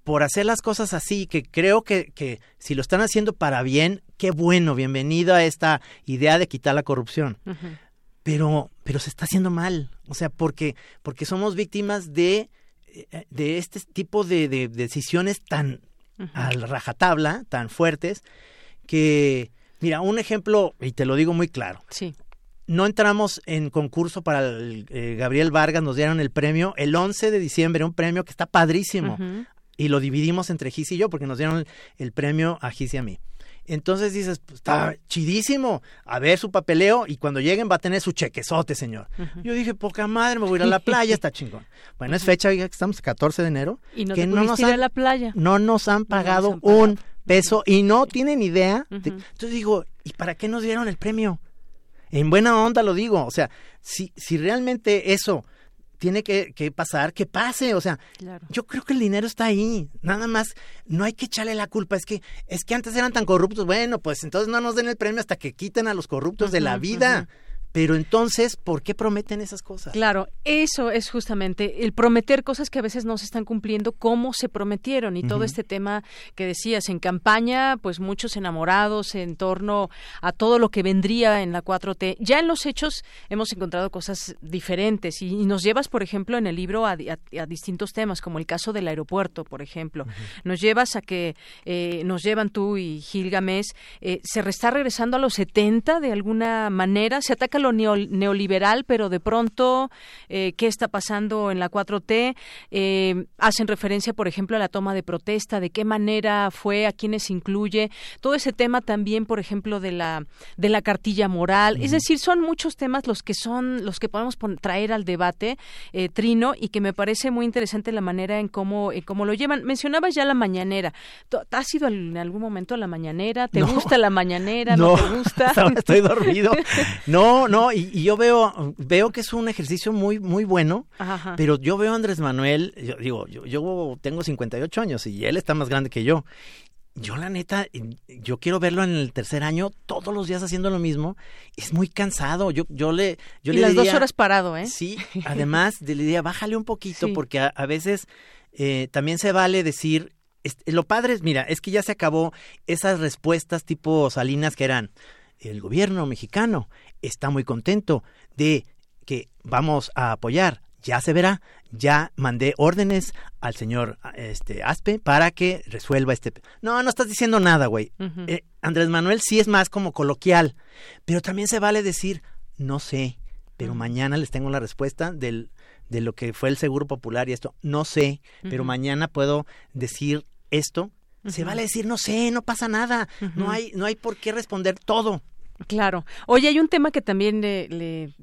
por hacer las cosas así, que creo que, que si lo están haciendo para bien, qué bueno, bienvenido a esta idea de quitar la corrupción. Pero, pero se está haciendo mal. O sea, porque, porque somos víctimas de, eh, de este tipo de, de decisiones tan al rajatabla, tan fuertes, que, mira, un ejemplo, y te lo digo muy claro. Sí. No entramos en concurso para el, eh, Gabriel Vargas, nos dieron el premio el 11 de diciembre, un premio que está padrísimo. Y lo dividimos entre Gis y yo, porque nos dieron el, el premio a Gis y a mí. Entonces dices, pues, está chidísimo, a ver su papeleo y cuando lleguen va a tener su chequezote, señor. Yo dije, poca madre, me voy a ir a la playa, está chingón. Bueno, es fecha, oiga, que estamos a 14 de enero. Y no que te no nos ir a han- la playa. no nos han pagado un peso y no tienen idea. de- Entonces digo, ¿y para qué nos dieron el premio? En buena onda lo digo, o sea, si, si realmente eso tiene que, que pasar, que pase, o sea, Claro. yo creo que el dinero está ahí, nada más, no hay que echarle la culpa, es que, es que antes eran tan corruptos, bueno, pues entonces no nos den el premio hasta que quiten a los corruptos de la vida. Pero entonces, ¿por qué prometen esas cosas? Claro, eso es justamente el prometer cosas que a veces no se están cumpliendo como se prometieron y todo este tema que decías en campaña, pues muchos enamorados en torno a todo lo que vendría en la 4T. Ya en los hechos hemos encontrado cosas diferentes y, y nos llevas, por ejemplo, en el libro a, di- a- a distintos temas, como el caso del aeropuerto, por ejemplo. Nos llevas a que eh, nos llevan tú y Gilgamesh, eh, se está regresando a los 70 de alguna manera, se ataca lo neo- neoliberal, pero de pronto, eh, ¿qué está pasando en la 4T? Eh, hacen referencia, por ejemplo, a la toma de protesta, de qué manera fue, a quiénes incluye, todo ese tema también, por ejemplo, de la, de la cartilla moral. Es decir, son muchos temas los que son, los que podemos traer al debate, eh, Trino, y que me parece muy interesante la manera en cómo, en cómo lo llevan. Mencionabas ya la mañanera. ¿Tú- ¿Has ido al- en algún momento a la mañanera? ¿Te No. gusta la mañanera? ¿No, te gusta? estoy dormido. No, no, y, yo veo, veo que es un ejercicio muy, muy bueno, Ajá. pero yo veo a Andrés Manuel, yo digo, yo, yo tengo 58 años y él está más grande que yo. Yo la neta, yo quiero verlo en el tercer año todos los días haciendo lo mismo. Es muy cansado. Yo, yo le, yo y le las diría- dos horas parado, ¿eh? Sí, además le diría, bájale un poquito, Sí. porque a, a veces eh, también se vale decir, este, lo padre es, mira, es que ya se acabó esas respuestas tipo Salinas que eran, el gobierno mexicano está muy contento de que vamos a apoyar. Ya se verá, ya mandé órdenes al señor este, Aspe para que resuelva este... pe-". No, no estás diciendo nada, güey. Eh, Andrés Manuel sí es más como coloquial, pero también se vale decir, no sé, pero mañana les tengo la respuesta del, de lo que fue el Seguro Popular y esto. No sé, pero mañana puedo decir esto. Se vale decir, no sé, no pasa nada. No hay, no hay por qué responder todo. Claro. Oye, hay un tema que también le, le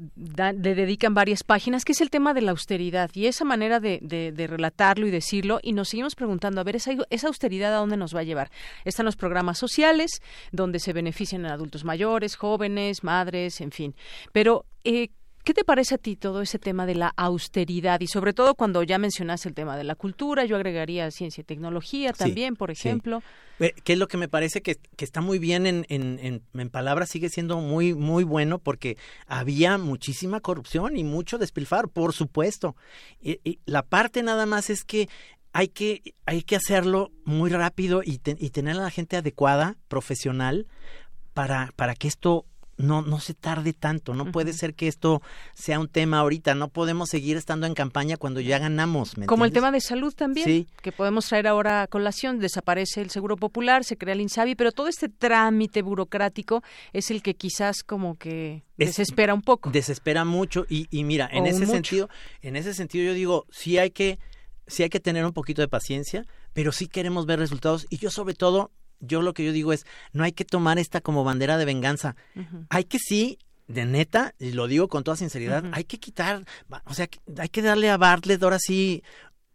dedican varias páginas, que es el tema de la austeridad y esa manera de, de- de relatarlo y decirlo. Y nos seguimos preguntando, a ver, esa, esa austeridad a dónde nos va a llevar. Están los programas sociales, donde se benefician a adultos mayores, jóvenes, madres, en fin. Pero, eh, ¿Qué te parece a ti todo ese tema de la austeridad? Y sobre todo cuando ya mencionaste el tema de la cultura, yo agregaría ciencia y tecnología Sí, también, por sí. ejemplo. Eh, Que es lo que me parece que, que está muy bien en, en, en, en palabras, sigue siendo muy, muy bueno porque había muchísima corrupción y mucho despilfarro, por supuesto. Y, y la parte nada más es que hay que, hay que hacerlo muy rápido y, te- y tener a la gente adecuada, profesional, para, para que esto no, no se tarde tanto. No puede ser que esto sea un tema ahorita. No podemos seguir estando en campaña cuando ya ganamos. ¿me Como el tema de salud también, Sí. que podemos traer ahora a colación, desaparece el Seguro Popular, se crea el INSABI, pero todo este trámite burocrático es el que quizás como que Es- desespera un poco. Desespera mucho y, y mira, en O ese mucho. sentido, en ese sentido yo digo, sí hay que sí hay que tener un poquito de paciencia, pero sí queremos ver resultados y yo sobre todo yo lo que yo digo es, no hay que tomar esta como bandera de venganza. Hay que sí de neta, y lo digo con toda sinceridad, hay que quitar, o sea, hay que darle a Bartlett ahora sí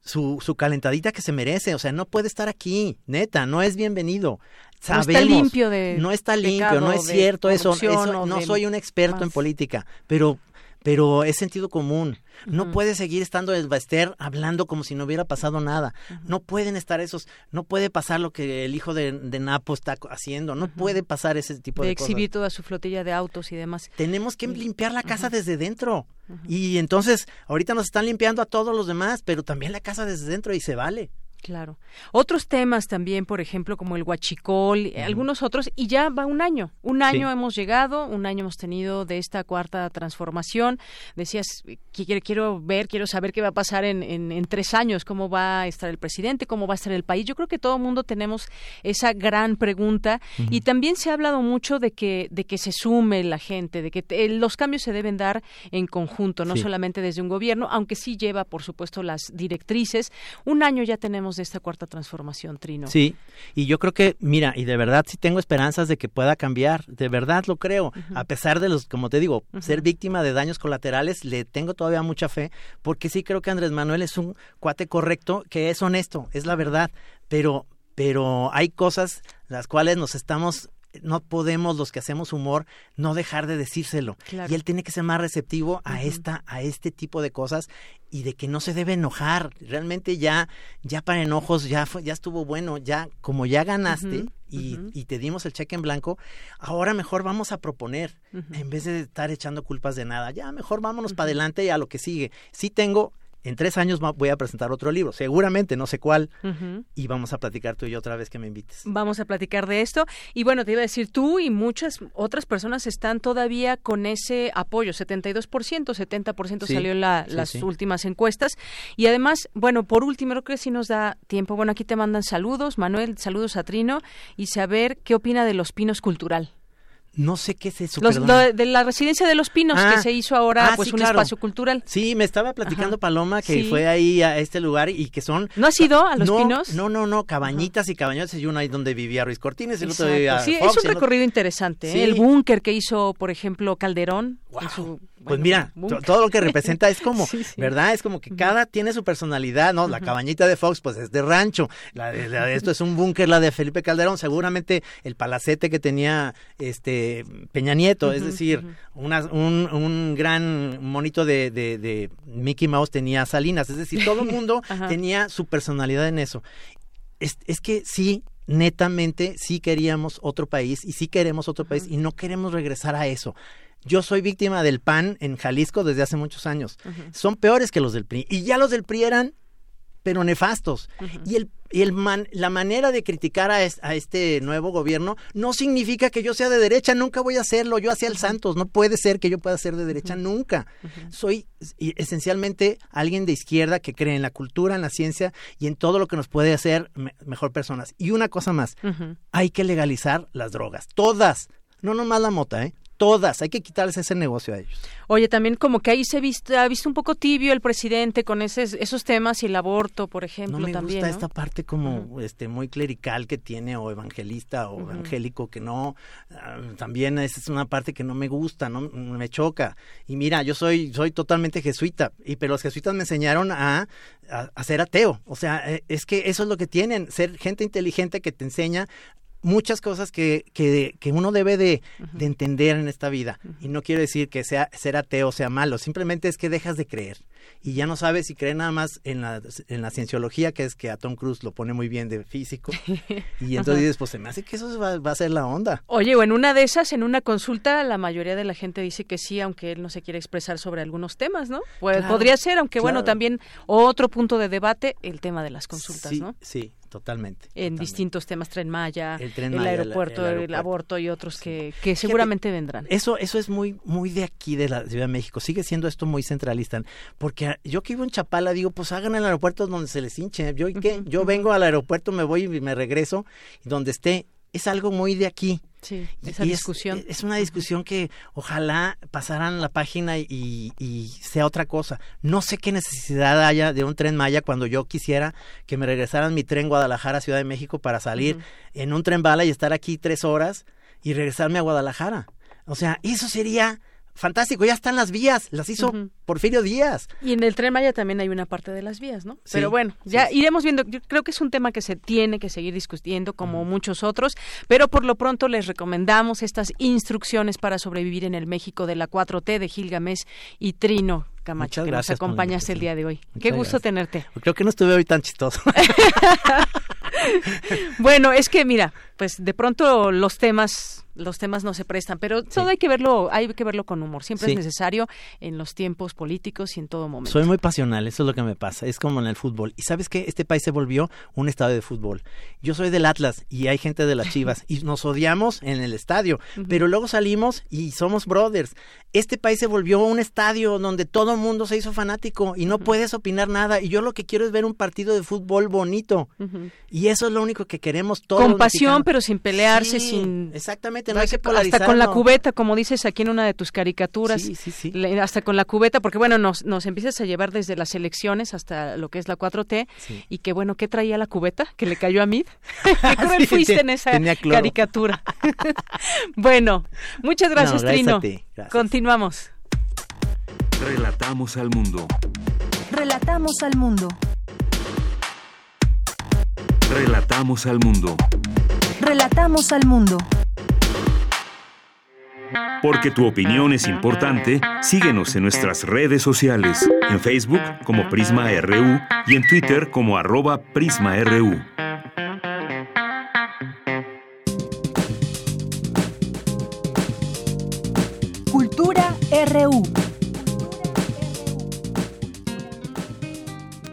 su, su calentadita que se merece, o sea, no puede estar aquí, neta, no es bienvenido. No está limpio de no está limpio, pecado, no es cierto eso, eso no de soy un experto en política, pero pero es sentido común. No puede seguir estando el Baester hablando como si no hubiera pasado nada. No pueden estar esos, no puede pasar lo que el hijo de, de Napo está haciendo, no puede pasar ese tipo de de, exhibir cosas. toda su flotilla de autos y demás. Tenemos que limpiar la casa desde dentro. Y entonces, ahorita nos están limpiando a todos los demás, pero también la casa desde dentro y se vale. Claro. Otros temas también, por ejemplo, como el huachicol, eh, algunos otros, y ya va un año. Un año Sí. hemos llegado, un año hemos tenido de esta cuarta transformación. Decías, eh, que quiero, ver, quiero saber qué va a pasar en, en, en tres años, cómo va a estar el presidente, cómo va a estar el país. Yo creo que todo el mundo tenemos esa gran pregunta y también se ha hablado mucho de que, de que se sume la gente, de que te- los cambios se deben dar en conjunto, no Sí. solamente desde un gobierno, aunque sí lleva, por supuesto, las directrices. Un año ya tenemos de esta cuarta transformación, Trino. Sí, y yo creo que, mira, y de verdad sí tengo esperanzas de que pueda cambiar, de verdad lo creo, a pesar de los, como te digo, ser víctima de daños colaterales, le tengo todavía mucha fe, porque sí creo que Andrés Manuel es un cuate correcto, que es honesto, es la verdad, pero, pero hay cosas las cuales nos estamos no podemos los que hacemos humor no dejar de decírselo. Claro. y él tiene que ser más receptivo a esta a este tipo de cosas y de que no se debe enojar. Realmente ya ya para enojos ya fue, ya estuvo bueno ya como ya ganaste y, y te dimos el cheque en blanco ahora mejor vamos a proponer en vez de estar echando culpas de nada ya mejor vámonos para adelante y a lo que sigue. Sí tengo en tres años voy a presentar otro libro seguramente no sé cuál y vamos a platicar tú y yo otra vez que me invites Vamos a platicar de esto. Y bueno, te iba a decir, tú y muchas otras personas están todavía con ese apoyo, 72%, 70% Sí, salió en la- sí, las sí. últimas encuestas. Y además, bueno, por último, creo que sí nos da tiempo. Bueno, aquí te mandan saludos, Manuel, saludos a Trino, y saber qué opina de Los Pinos Cultural. No sé qué es eso Los- lo- de la residencia de Los Pinos, Ah, que se hizo ahora ah, pues sí, un claro. espacio cultural. Sí, me estaba platicando Ajá. Paloma que Sí. fue ahí a este lugar y que son... ¿No has ido a Los no, Pinos? No, no, no, cabañitas y cabañotes y uno ahí donde vivía Ruiz Cortines y el otro vivía Sí, Fox, es un otro- recorrido interesante. ¿eh? El búnker que hizo, por ejemplo, Calderón en su Pues mira, todo lo que representa es como, ¿verdad? Es como que cada tiene su personalidad, ¿no? La cabañita de Fox, pues es de rancho. La de, esto es un búnker, la de Felipe Calderón. Seguramente el palacete que tenía este Peña Nieto, es decir, un, un, gran monito de, de, Mickey Mouse tenía Salinas. Es decir, todo el mundo tenía su personalidad en eso. Es, es que sí, netamente sí queríamos otro país y sí queremos otro país y no queremos regresar a eso. Yo soy víctima del PAN en Jalisco desde hace muchos años. Son peores que los del PRI. Y ya los del PRI eran, pero nefastos. Y, el, y el la manera de criticar a, este nuevo gobierno no significa que yo sea de derecha. Nunca voy a hacerlo. Yo hacia el Santos. No puede ser que yo pueda ser de derecha. Nunca. Soy esencialmente alguien de izquierda que cree en la cultura, en la ciencia y en todo lo que nos puede hacer mejor personas. Y una cosa más. Hay que legalizar las drogas. Todas. No nomás la mota, ¿eh? Todas, hay que quitarles ese negocio a ellos. Oye, también como que ahí se ha visto un poco tibio el presidente con esos temas y el aborto, por ejemplo, no me también. Gusta esta parte como este muy clerical que tiene o evangelista o evangélico que no, ah, también es una parte que no me gusta, no me choca. Y mira, yo soy soy totalmente jesuita y pero los jesuitas me enseñaron a, a ser ateo. O sea, eh, es que eso es lo que tienen, ser gente inteligente que te enseña muchas cosas que, que, que uno debe de, de, entender en esta vida. Y no quiero decir que sea, ser ateo sea malo, simplemente es que dejas de creer. Y ya no sabes si creer nada más en la, en la cienciología, que es que a Tom Cruise lo pone muy bien de físico. Y entonces dices, pues se me hace que eso va, va, a ser la onda. Oye, o en una de esas, en una consulta, la mayoría de la gente dice que sí, aunque él no se quiere expresar sobre algunos temas, ¿no? Pues podría ser, aunque bueno, también otro punto de debate, el tema de las consultas, ¿no? Sí, Totalmente. En distintos temas, Tren Maya, el, aeropuerto, el, aborto y otros que, que seguramente vendrán. Eso, eso es muy, muy de aquí, de la Ciudad de México. Sigue siendo esto muy centralista. Porque yo que vivo en Chapala, digo, pues hagan el aeropuerto donde se les hinche. Yo, ¿y qué? Yo vengo al aeropuerto, me voy y me regreso, y donde esté. Es algo muy de aquí. Sí, esa discusión. Es, una discusión que ojalá pasaran la página y, sea otra cosa. No sé qué necesidad haya de un tren Maya cuando yo quisiera que me regresaran mi tren Guadalajara Ciudad de México para salir en un tren bala y estar aquí tres horas y regresarme a Guadalajara. O sea, eso sería fantástico, ya están las vías, las hizo Porfirio Díaz. Y en el Tren Maya también hay una parte de las vías, ¿no? pero bueno, ya iremos viendo, yo creo que es un tema que se tiene que seguir discutiendo como muchos otros, pero por lo pronto les recomendamos estas instrucciones para sobrevivir en el México de la 4T de Gilgamesh y Trino. Camacho, que nos acompañaste el día de hoy. Qué gusto tenerte. Creo que no estuve hoy tan chistoso. bueno, es que mira, pues de pronto los temas los temas no se prestan, pero todo hay que verlo, hay que verlo con humor. Siempre es necesario en los tiempos políticos y en todo momento. Soy muy pasional, eso es lo que me pasa. Es como en el fútbol. Y sabes que este país se volvió un estadio de fútbol. Yo soy del Atlas y hay gente de las Chivas y nos odiamos en el estadio, pero luego salimos y somos brothers. Este país se volvió un estadio donde todo el mundo se hizo fanático y no puedes opinar nada. Y yo lo que quiero es ver un partido de fútbol bonito. Y eso es lo único que queremos todos. Con pasión, pero sin pelearse, sin. Exactamente hasta con la cubeta, como dices aquí en una de tus caricaturas. Sí, sí, sí. hasta con la cubeta, porque bueno, nos, nos empiezas a llevar desde las elecciones hasta lo que es la 4T. Y que bueno, ¿qué traía la cubeta? Que le cayó a Mid. ¿Qué cruel fuiste en esa caricatura? bueno, muchas gracias, Trino. Continuamos. Relatamos al mundo. Relatamos al mundo. Relatamos al mundo. Relatamos al mundo. Porque tu opinión es importante, síguenos en nuestras redes sociales, en Facebook como Prisma RU y en Twitter como arroba PrismaRU. RU.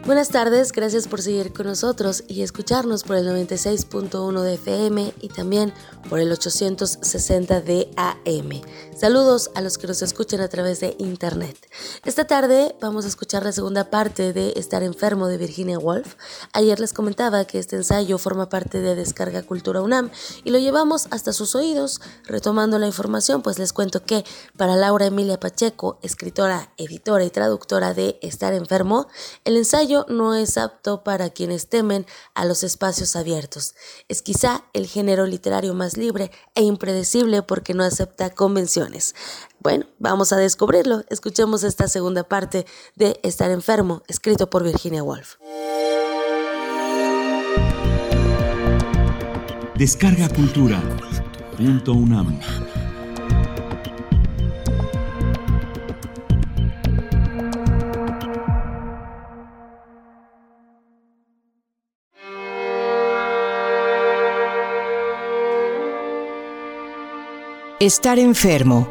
Buenas tardes, gracias por seguir con nosotros y escucharnos por el 96.1 de FM y también por el 860 de AM. Saludos a los que nos escuchan a través de internet. Esta tarde vamos a escuchar la segunda parte de Estar enfermo de Virginia Woolf. Ayer les comentaba que este ensayo forma parte de Descarga Cultura UNAM y lo llevamos hasta sus oídos. Retomando la información, pues les cuento que para Laura Emilia Pacheco, escritora, editora y traductora de Estar enfermo, el ensayo no es apto para quienes temen a los espacios abiertos. Es quizá el género literario más libre e impredecible porque no acepta convenciones. Bueno, vamos a descubrirlo. Escuchemos esta segunda parte de Estar enfermo, escrito por Virginia Woolf. Descarga Cultura. Punto UNAM. Estar enfermo.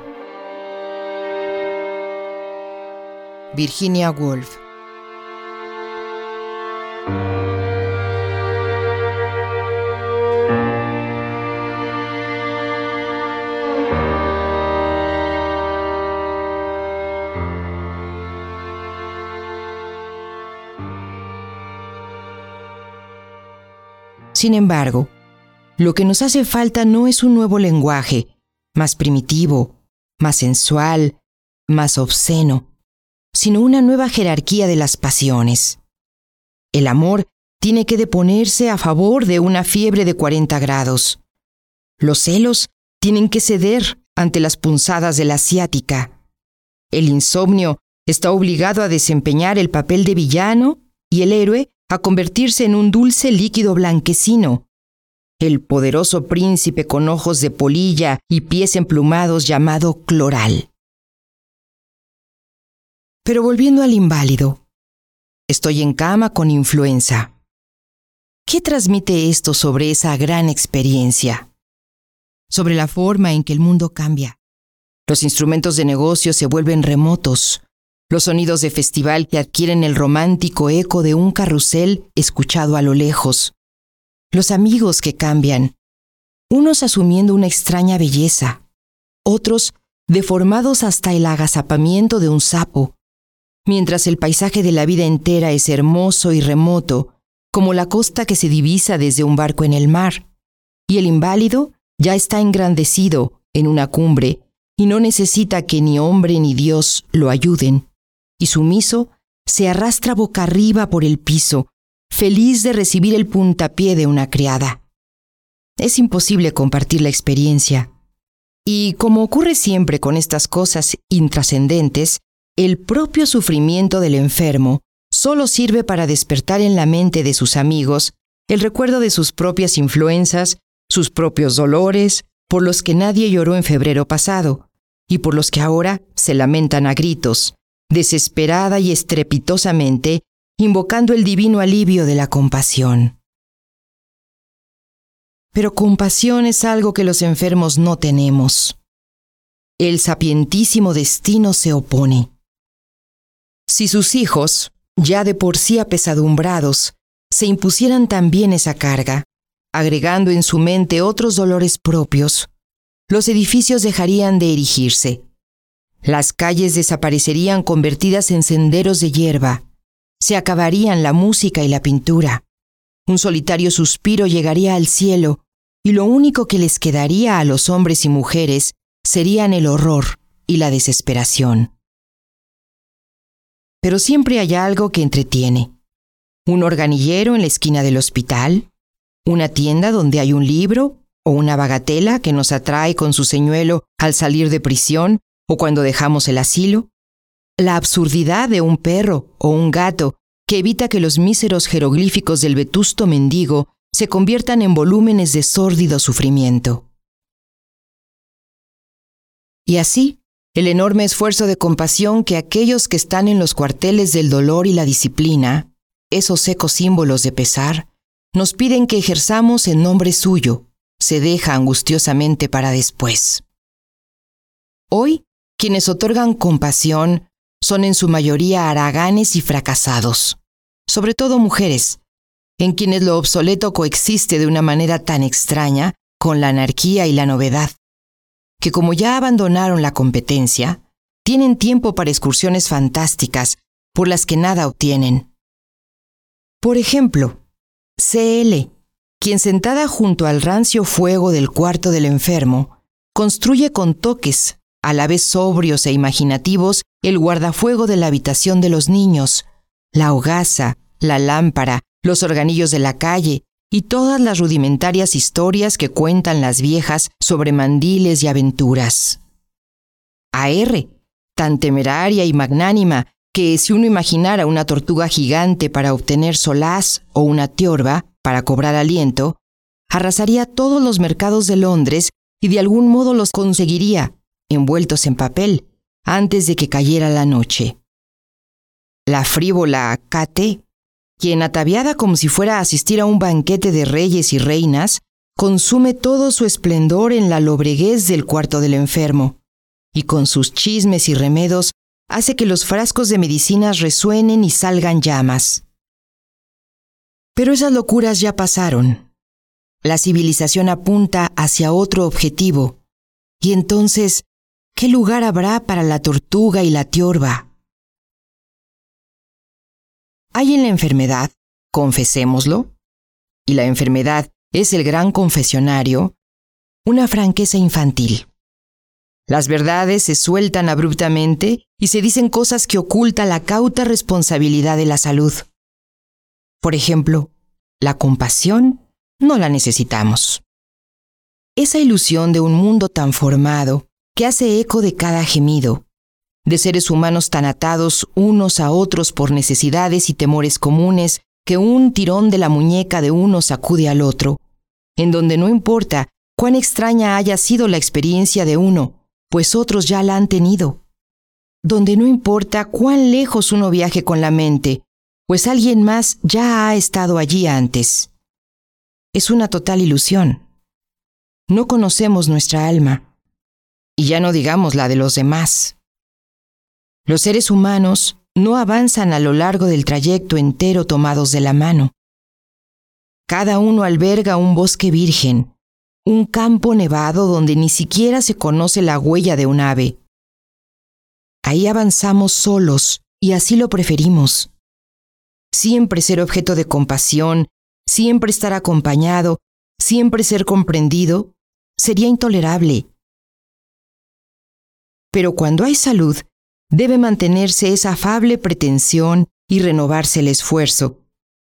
Virginia Woolf. Sin embargo, lo que nos hace falta no es un nuevo lenguaje, más primitivo, más sensual, más obsceno, sino una nueva jerarquía de las pasiones. El amor tiene que deponerse a favor de una fiebre de 40 grados. Los celos tienen que ceder ante las punzadas de la asiática. El insomnio está obligado a desempeñar el papel de villano y el héroe a convertirse en un dulce líquido blanquecino. El poderoso príncipe con ojos de polilla y pies emplumados llamado Cloral. Pero volviendo al inválido, estoy en cama con influenza. ¿Qué transmite esto sobre esa gran experiencia? Sobre la forma en que el mundo cambia. Los instrumentos de negocio se vuelven remotos, los sonidos de festival que adquieren el romántico eco de un carrusel escuchado a lo lejos, los amigos que cambian, unos asumiendo una extraña belleza, otros deformados hasta el agazapamiento de un sapo, mientras el paisaje de la vida entera es hermoso y remoto, como la costa que se divisa desde un barco en el mar, y el inválido ya está engrandecido en una cumbre y no necesita que ni hombre ni Dios lo ayuden y sumiso, se arrastra boca arriba por el piso, feliz de recibir el puntapié de una criada. Es imposible compartir la experiencia. Y como ocurre siempre con estas cosas intrascendentes, el propio sufrimiento del enfermo solo sirve para despertar en la mente de sus amigos el recuerdo de sus propias influencias, sus propios dolores, por los que nadie lloró en febrero pasado, y por los que ahora se lamentan a gritos, desesperada y estrepitosamente, invocando el divino alivio de la compasión. Pero compasión es algo que los enfermos no tenemos. El sapientísimo destino se opone. Si sus hijos, ya de por sí apesadumbrados, se impusieran también esa carga, agregando en su mente otros dolores propios, los edificios dejarían de erigirse las calles desaparecerían convertidas en senderos de hierba. Se acabarían la música y la pintura. Un solitario suspiro llegaría al cielo y lo único que les quedaría a los hombres y mujeres serían el horror y la desesperación. Pero siempre hay algo que entretiene. Un organillero en la esquina del hospital, una tienda donde hay un libro o una bagatela que nos atrae con su señuelo al salir de prisión o cuando dejamos el asilo, la absurdidad de un perro o un gato que evita que los míseros jeroglíficos del vetusto mendigo se conviertan en volúmenes de sórdido sufrimiento. Y así, el enorme esfuerzo de compasión que aquellos que están en los cuarteles del dolor y la disciplina, esos secos símbolos de pesar, nos piden que ejerzamos en nombre suyo, se deja angustiosamente para después. Hoy quienes otorgan compasión son en su mayoría haraganes y fracasados, sobre todo mujeres, en quienes lo obsoleto coexiste de una manera tan extraña con la anarquía y la novedad, que como ya abandonaron la competencia, tienen tiempo para excursiones fantásticas por las que nada obtienen. Por ejemplo, CL, quien sentada junto al rancio fuego del cuarto del enfermo, construye con toques a la vez sobrios e imaginativos, el guardafuego de la habitación de los niños, la hogaza, la lámpara, los organillos de la calle y todas las rudimentarias historias que cuentan las viejas sobre mandiles y aventuras. A R, tan temeraria y magnánima que si uno imaginara una tortuga gigante para obtener solaz o una tiorba para cobrar aliento, arrasaría todos los mercados de Londres y de algún modo los conseguiría, envueltos en papel, antes de que cayera la noche. La frívola Kate, quien ataviada como si fuera a asistir a un banquete de reyes y reinas, consume todo su esplendor en la lobreguez del cuarto del enfermo, y con sus chismes y remedos hace que los frascos de medicinas resuenen y salgan llamas. Pero esas locuras ya pasaron. La civilización apunta hacia otro objetivo, y entonces, ¿qué lugar habrá para la tortuga y la tiorba? Hay en la enfermedad, confesémoslo, y la enfermedad es el gran confesionario, una franqueza infantil. Las verdades se sueltan abruptamente y se dicen cosas que oculta la cauta responsabilidad de la salud. Por ejemplo, la compasión no la necesitamos. Esa ilusión de un mundo tan formado, que hace eco de cada gemido, de seres humanos tan atados unos a otros por necesidades y temores comunes que un tirón de la muñeca de uno sacude al otro, en donde no importa cuán extraña haya sido la experiencia de uno, pues otros ya la han tenido, donde no importa cuán lejos uno viaje con la mente, pues alguien más ya ha estado allí antes. Es una total ilusión. No conocemos nuestra alma, y ya no digamos la de los demás. Los seres humanos no avanzan a lo largo del trayecto entero tomados de la mano. Cada uno alberga un bosque virgen, un campo nevado donde ni siquiera se conoce la huella de un ave. Ahí avanzamos solos y así lo preferimos. Siempre ser objeto de compasión, siempre estar acompañado, siempre ser comprendido, sería intolerable. Pero cuando hay salud, debe mantenerse esa afable pretensión y renovarse el esfuerzo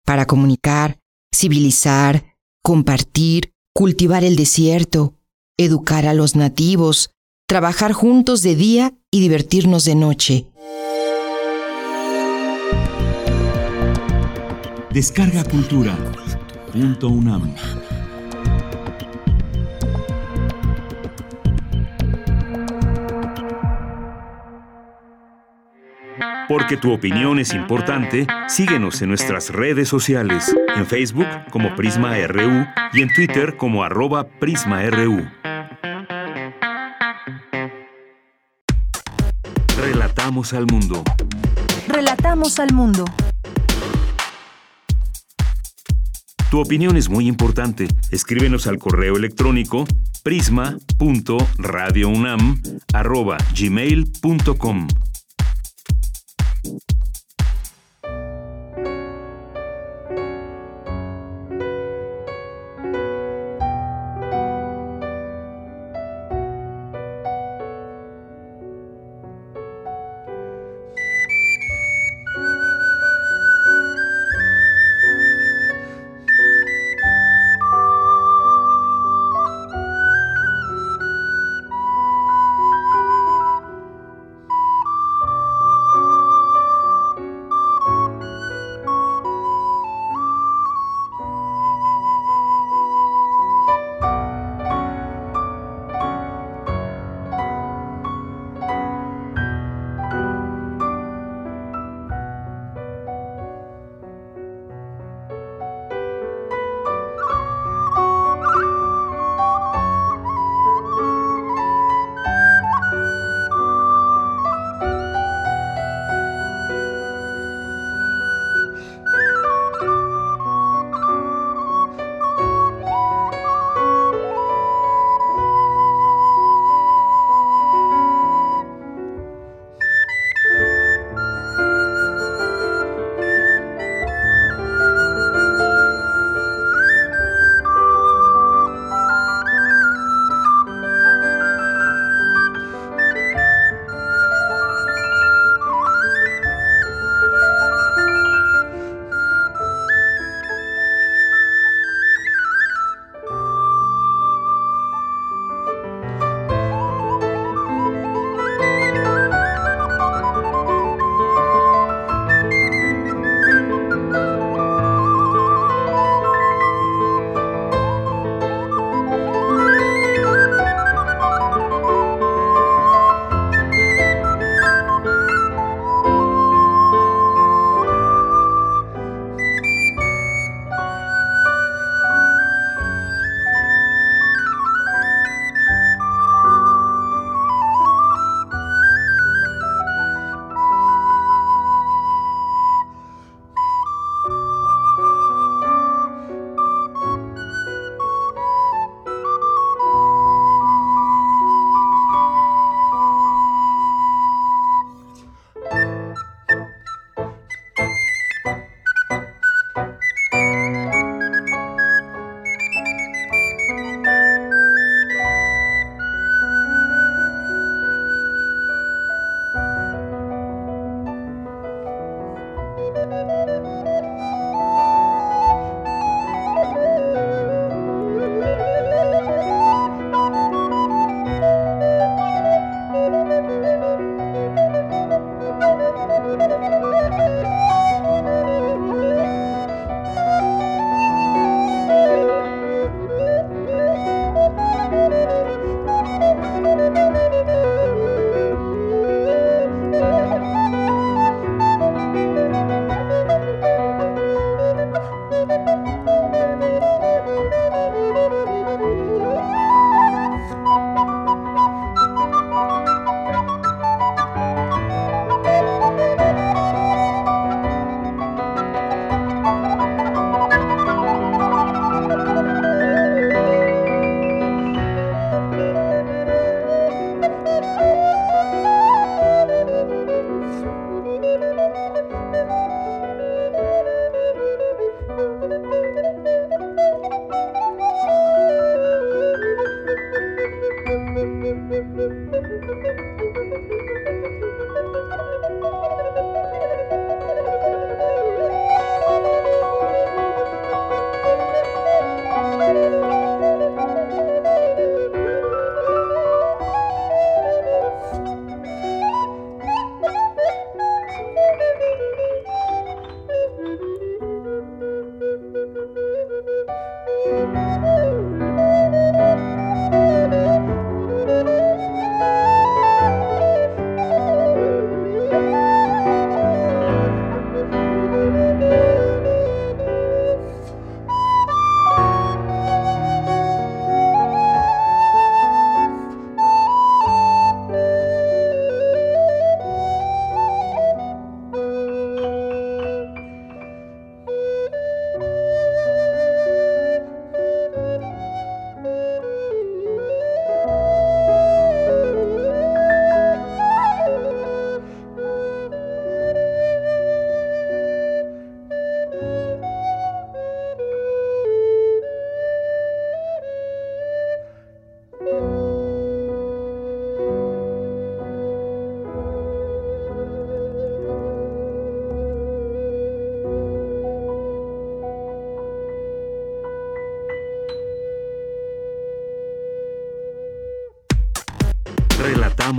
para comunicar, civilizar, compartir, cultivar el desierto, educar a los nativos, trabajar juntos de día y divertirnos de noche. Descarga Cultura. Punto UNAM. Porque tu opinión es importante, síguenos en nuestras redes sociales, en Facebook como Prisma RU y en Twitter como arroba PrismaRU. Relatamos al mundo. Relatamos al mundo. Tu opinión es muy importante. Escríbenos al correo electrónico prisma.radiounam@gmail.com.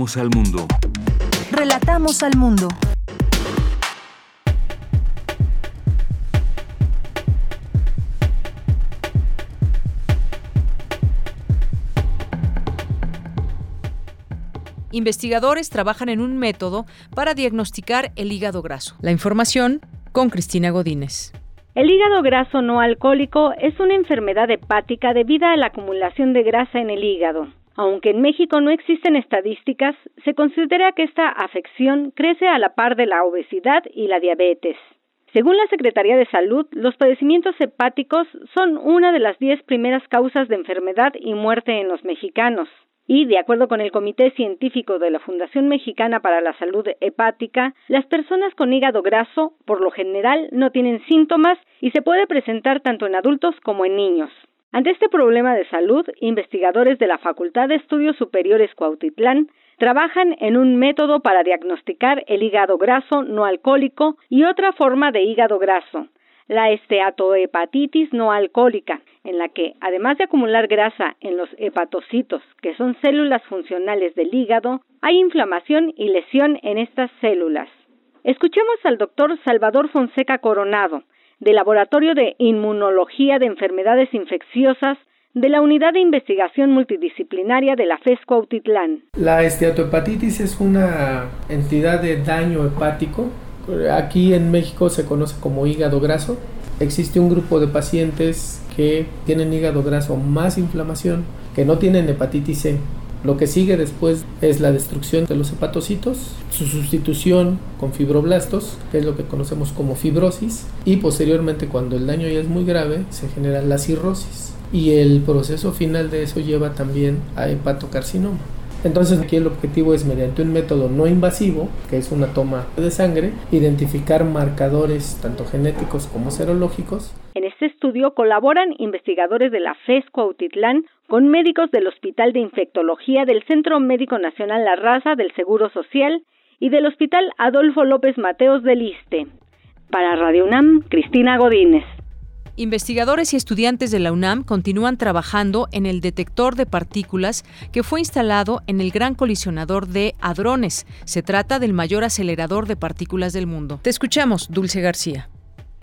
Relatamos al mundo. Relatamos al mundo. Investigadores trabajan en un método para diagnosticar el hígado graso. La información con Cristina Godínez. El hígado graso no alcohólico es una enfermedad hepática debido a la acumulación de grasa en el hígado. Aunque en México no existen estadísticas, se considera que esta afección crece a la par de la obesidad y la diabetes. Según la Secretaría de Salud, los padecimientos hepáticos son una de las diez primeras causas de enfermedad y muerte en los mexicanos. Y, de acuerdo con el Comité Científico de la Fundación Mexicana para la Salud Hepática, las personas con hígado graso, por lo general, no tienen síntomas y se puede presentar tanto en adultos como en niños. Ante este problema de salud, investigadores de la Facultad de Estudios Superiores Cuautitlán trabajan en un método para diagnosticar el hígado graso no alcohólico y otra forma de hígado graso, la esteatohepatitis no alcohólica, en la que, además de acumular grasa en los hepatocitos, que son células funcionales del hígado, hay inflamación y lesión en estas células. Escuchemos al doctor Salvador Fonseca Coronado, del Laboratorio de Inmunología de Enfermedades Infecciosas de la Unidad de Investigación Multidisciplinaria de la FESCO Autitlán. La esteatohepatitis es una entidad de daño hepático Aquí en México se conoce como hígado graso. Existe un grupo de pacientes que tienen hígado graso más inflamación, que no tienen hepatitis C. Lo que sigue después es la destrucción de los hepatocitos, su sustitución con fibroblastos, que es lo que conocemos como fibrosis, y posteriormente cuando el daño ya es muy grave se genera la cirrosis. Y el proceso final de eso lleva también a hepatocarcinoma. Entonces aquí el objetivo es mediante un método no invasivo, que es una toma de sangre, identificar marcadores tanto genéticos como serológicos. En este estudio colaboran investigadores de la FESCO Autitlán con médicos del Hospital de Infectología del Centro Médico Nacional La Raza del Seguro Social y del Hospital Adolfo López Mateos del ISTE. Para Radio UNAM, Cristina Godínez. Investigadores y estudiantes de la UNAM continúan trabajando en el detector de partículas que fue instalado en el Gran Colisionador de Hadrones. Se trata del mayor acelerador de partículas del mundo. Te escuchamos, Dulce García.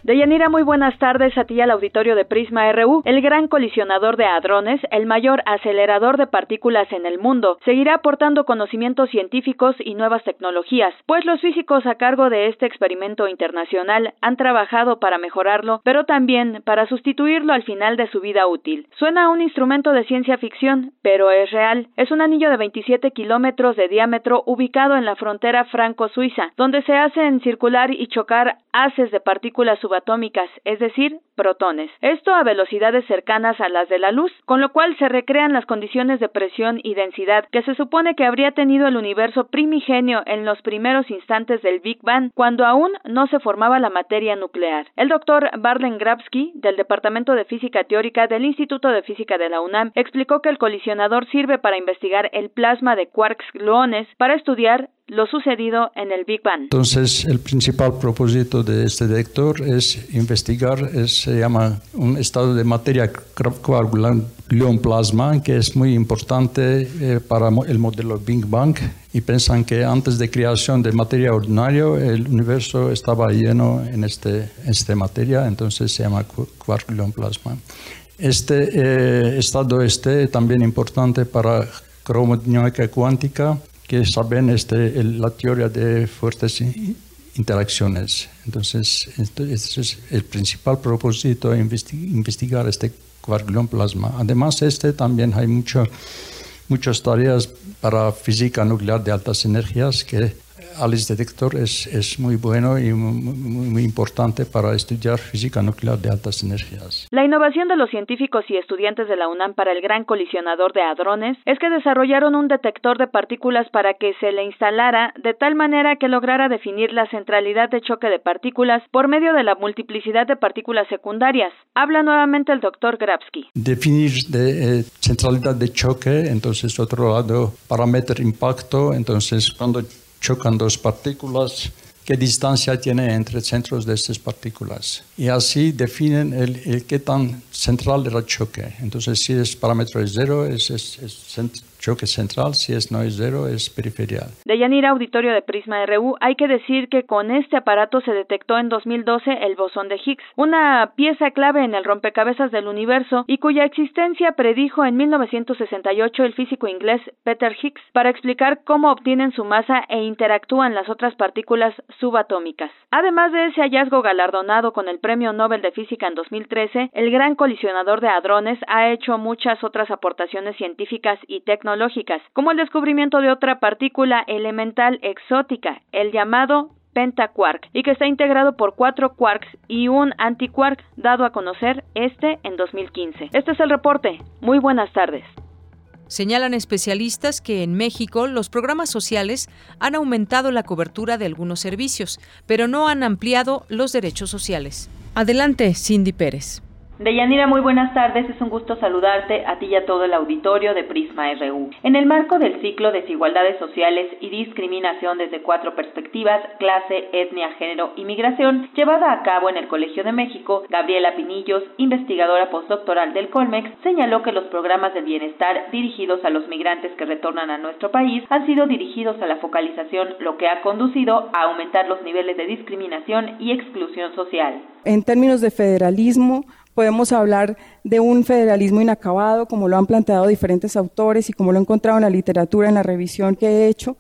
Deyanira, muy buenas tardes a ti al auditorio de Prisma RU. El gran colisionador de hadrones, el mayor acelerador de partículas en el mundo, seguirá aportando conocimientos científicos y nuevas tecnologías, pues los físicos a cargo de este experimento internacional han trabajado para mejorarlo, pero también para sustituirlo al final de su vida útil. Suena a un instrumento de ciencia ficción, pero es real. Es un anillo de 27 kilómetros de diámetro ubicado en la frontera franco-suiza, donde se hacen circular y chocar haces de partículas subatómicas, es decir, protones. Esto a velocidades cercanas a las de la luz, con lo cual se recrean las condiciones de presión y densidad que se supone que habría tenido el universo primigenio en los primeros instantes del Big Bang, cuando aún no se formaba la materia nuclear. El doctor Barlen Grabsky, del Departamento de Física Teórica del Instituto de Física de la UNAM, explicó que el colisionador sirve para investigar el plasma de quarks gluones para estudiar lo sucedido en el Big Bang. Entonces, el principal propósito de este detector es investigar, se llama un estado de materia coagulante plasma, que es muy importante eh, para el modelo Big Bang. Y piensan que antes de creación de materia ordinaria, el universo estaba lleno en este, esta materia, entonces se llama plasma. Este eh, estado este también importante para cromodinámica cuántica que saben este, la teoría de fuertes interacciones. Entonces, este es el principal propósito, investigar este quark plasma. Además, este también hay mucho, muchas tareas para física nuclear de altas energías que Alice Detector es, es muy bueno y muy, muy, importante para estudiar física nuclear de altas energías. La innovación de los científicos y estudiantes de la UNAM para el gran colisionador de hadrones es que desarrollaron un detector de partículas para que se le instalara de tal manera que lograra definir la centralidad de choque de partículas por medio de la multiplicidad de partículas secundarias. Habla nuevamente el doctor Grabsky. Definir de eh, centralidad de choque, entonces otro lado, para meter impacto, entonces cuando chocan dos partículas, qué distancia tiene entre centros de estas partículas. Y así definen el, qué tan central era el choque. Entonces, si es parámetro de cero, es, choque central, si es no es cero, es periferial. De Yanira Auditorio de Prisma RU, hay que decir que con este aparato se detectó en 2012 el bosón de Higgs, una pieza clave en el rompecabezas del universo y cuya existencia predijo en 1968 el físico inglés Peter Higgs para explicar cómo obtienen su masa e interactúan las otras partículas subatómicas. Además de ese hallazgo galardonado con el Premio Nobel de Física en 2013, el gran colisionador de hadrones ha hecho muchas otras aportaciones científicas y tecnológicas, como el descubrimiento de otra partícula elemental exótica, el llamado pentaquark, y que está integrado por cuatro quarks y un antiquark, dado a conocer este en 2015. Este es el reporte. Muy buenas tardes. Señalan especialistas que en México los programas sociales han aumentado la cobertura de algunos servicios, pero no han ampliado los derechos sociales. Adelante, Cindy Pérez. Deyanira, muy buenas tardes. Es un gusto saludarte a ti y a todo el auditorio de Prisma RU. En el marco del ciclo Desigualdades Sociales y Discriminación desde cuatro perspectivas, clase, etnia, género y migración, llevada a cabo en el Colegio de México, Gabriela Pinillos, investigadora postdoctoral del Colmex, señaló que los programas de bienestar dirigidos a los migrantes que retornan a nuestro país han sido dirigidos a la focalización, lo que ha conducido a aumentar los niveles de discriminación y exclusión social. En términos de federalismo, Podemos hablar de un federalismo inacabado, como lo han planteado diferentes autores y como lo he encontrado en la literatura, en la revisión que he hecho.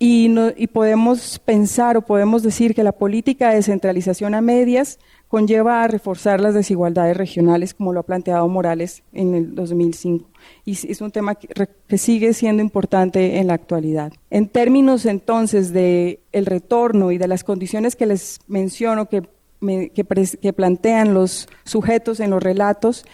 Y, podemos pensar o podemos decir que la política de centralización a medias conlleva a reforzar las desigualdades regionales, como lo ha planteado Morales en el 2005. Y es un tema que, sigue siendo importante en la actualidad. En términos entonces de el retorno y de las condiciones que les menciono que que, plantean los sujetos en los relatos,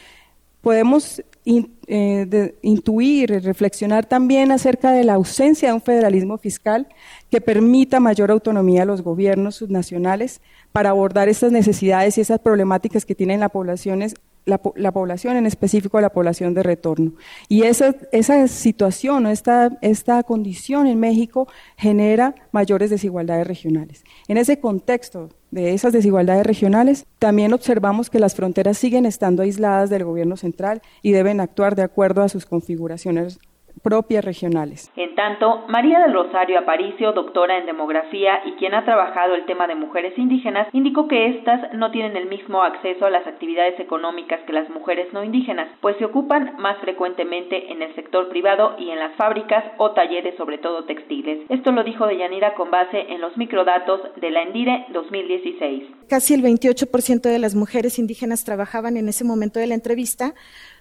podemos eh, intuir reflexionar también acerca de la ausencia de un federalismo fiscal que permita mayor autonomía a los gobiernos subnacionales para abordar estas necesidades y esas problemáticas que tienen las poblaciones la, población, en específico la población de retorno. Y esa, esa situación, esta, esta condición en México genera mayores desigualdades regionales. En ese contexto de esas desigualdades regionales, también observamos que las fronteras siguen estando aisladas del gobierno central y deben actuar de acuerdo a sus configuraciones propias regionales. En tanto, María del Rosario Aparicio, doctora en demografía y quien ha trabajado el tema de mujeres indígenas, indicó que éstas no tienen el mismo acceso a las actividades económicas que las mujeres no indígenas, pues se ocupan más frecuentemente en el sector privado y en las fábricas o talleres, sobre todo textiles. Esto lo dijo Deyanira con base en los microdatos de la Endire 2016. Casi el 28% de las mujeres indígenas trabajaban en ese momento de la entrevista,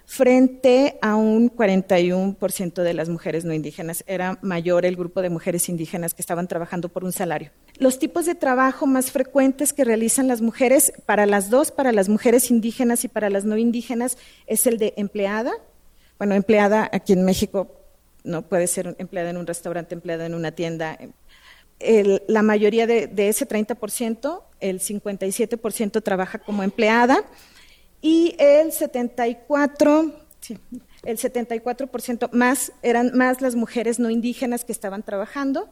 frente a un 41% de las mujeres no indígenas. Era mayor el grupo de mujeres indígenas que estaban trabajando por un salario. Los tipos de trabajo más frecuentes que realizan las mujeres, para las dos, para las mujeres indígenas y para las no indígenas, es el de empleada. Bueno, empleada aquí en México no puede ser empleada en un restaurante, empleada en una tienda. la mayoría de, de ese 30%, el 57% trabaja como empleada y el 74, el 74% más eran más las mujeres no indígenas que estaban trabajando.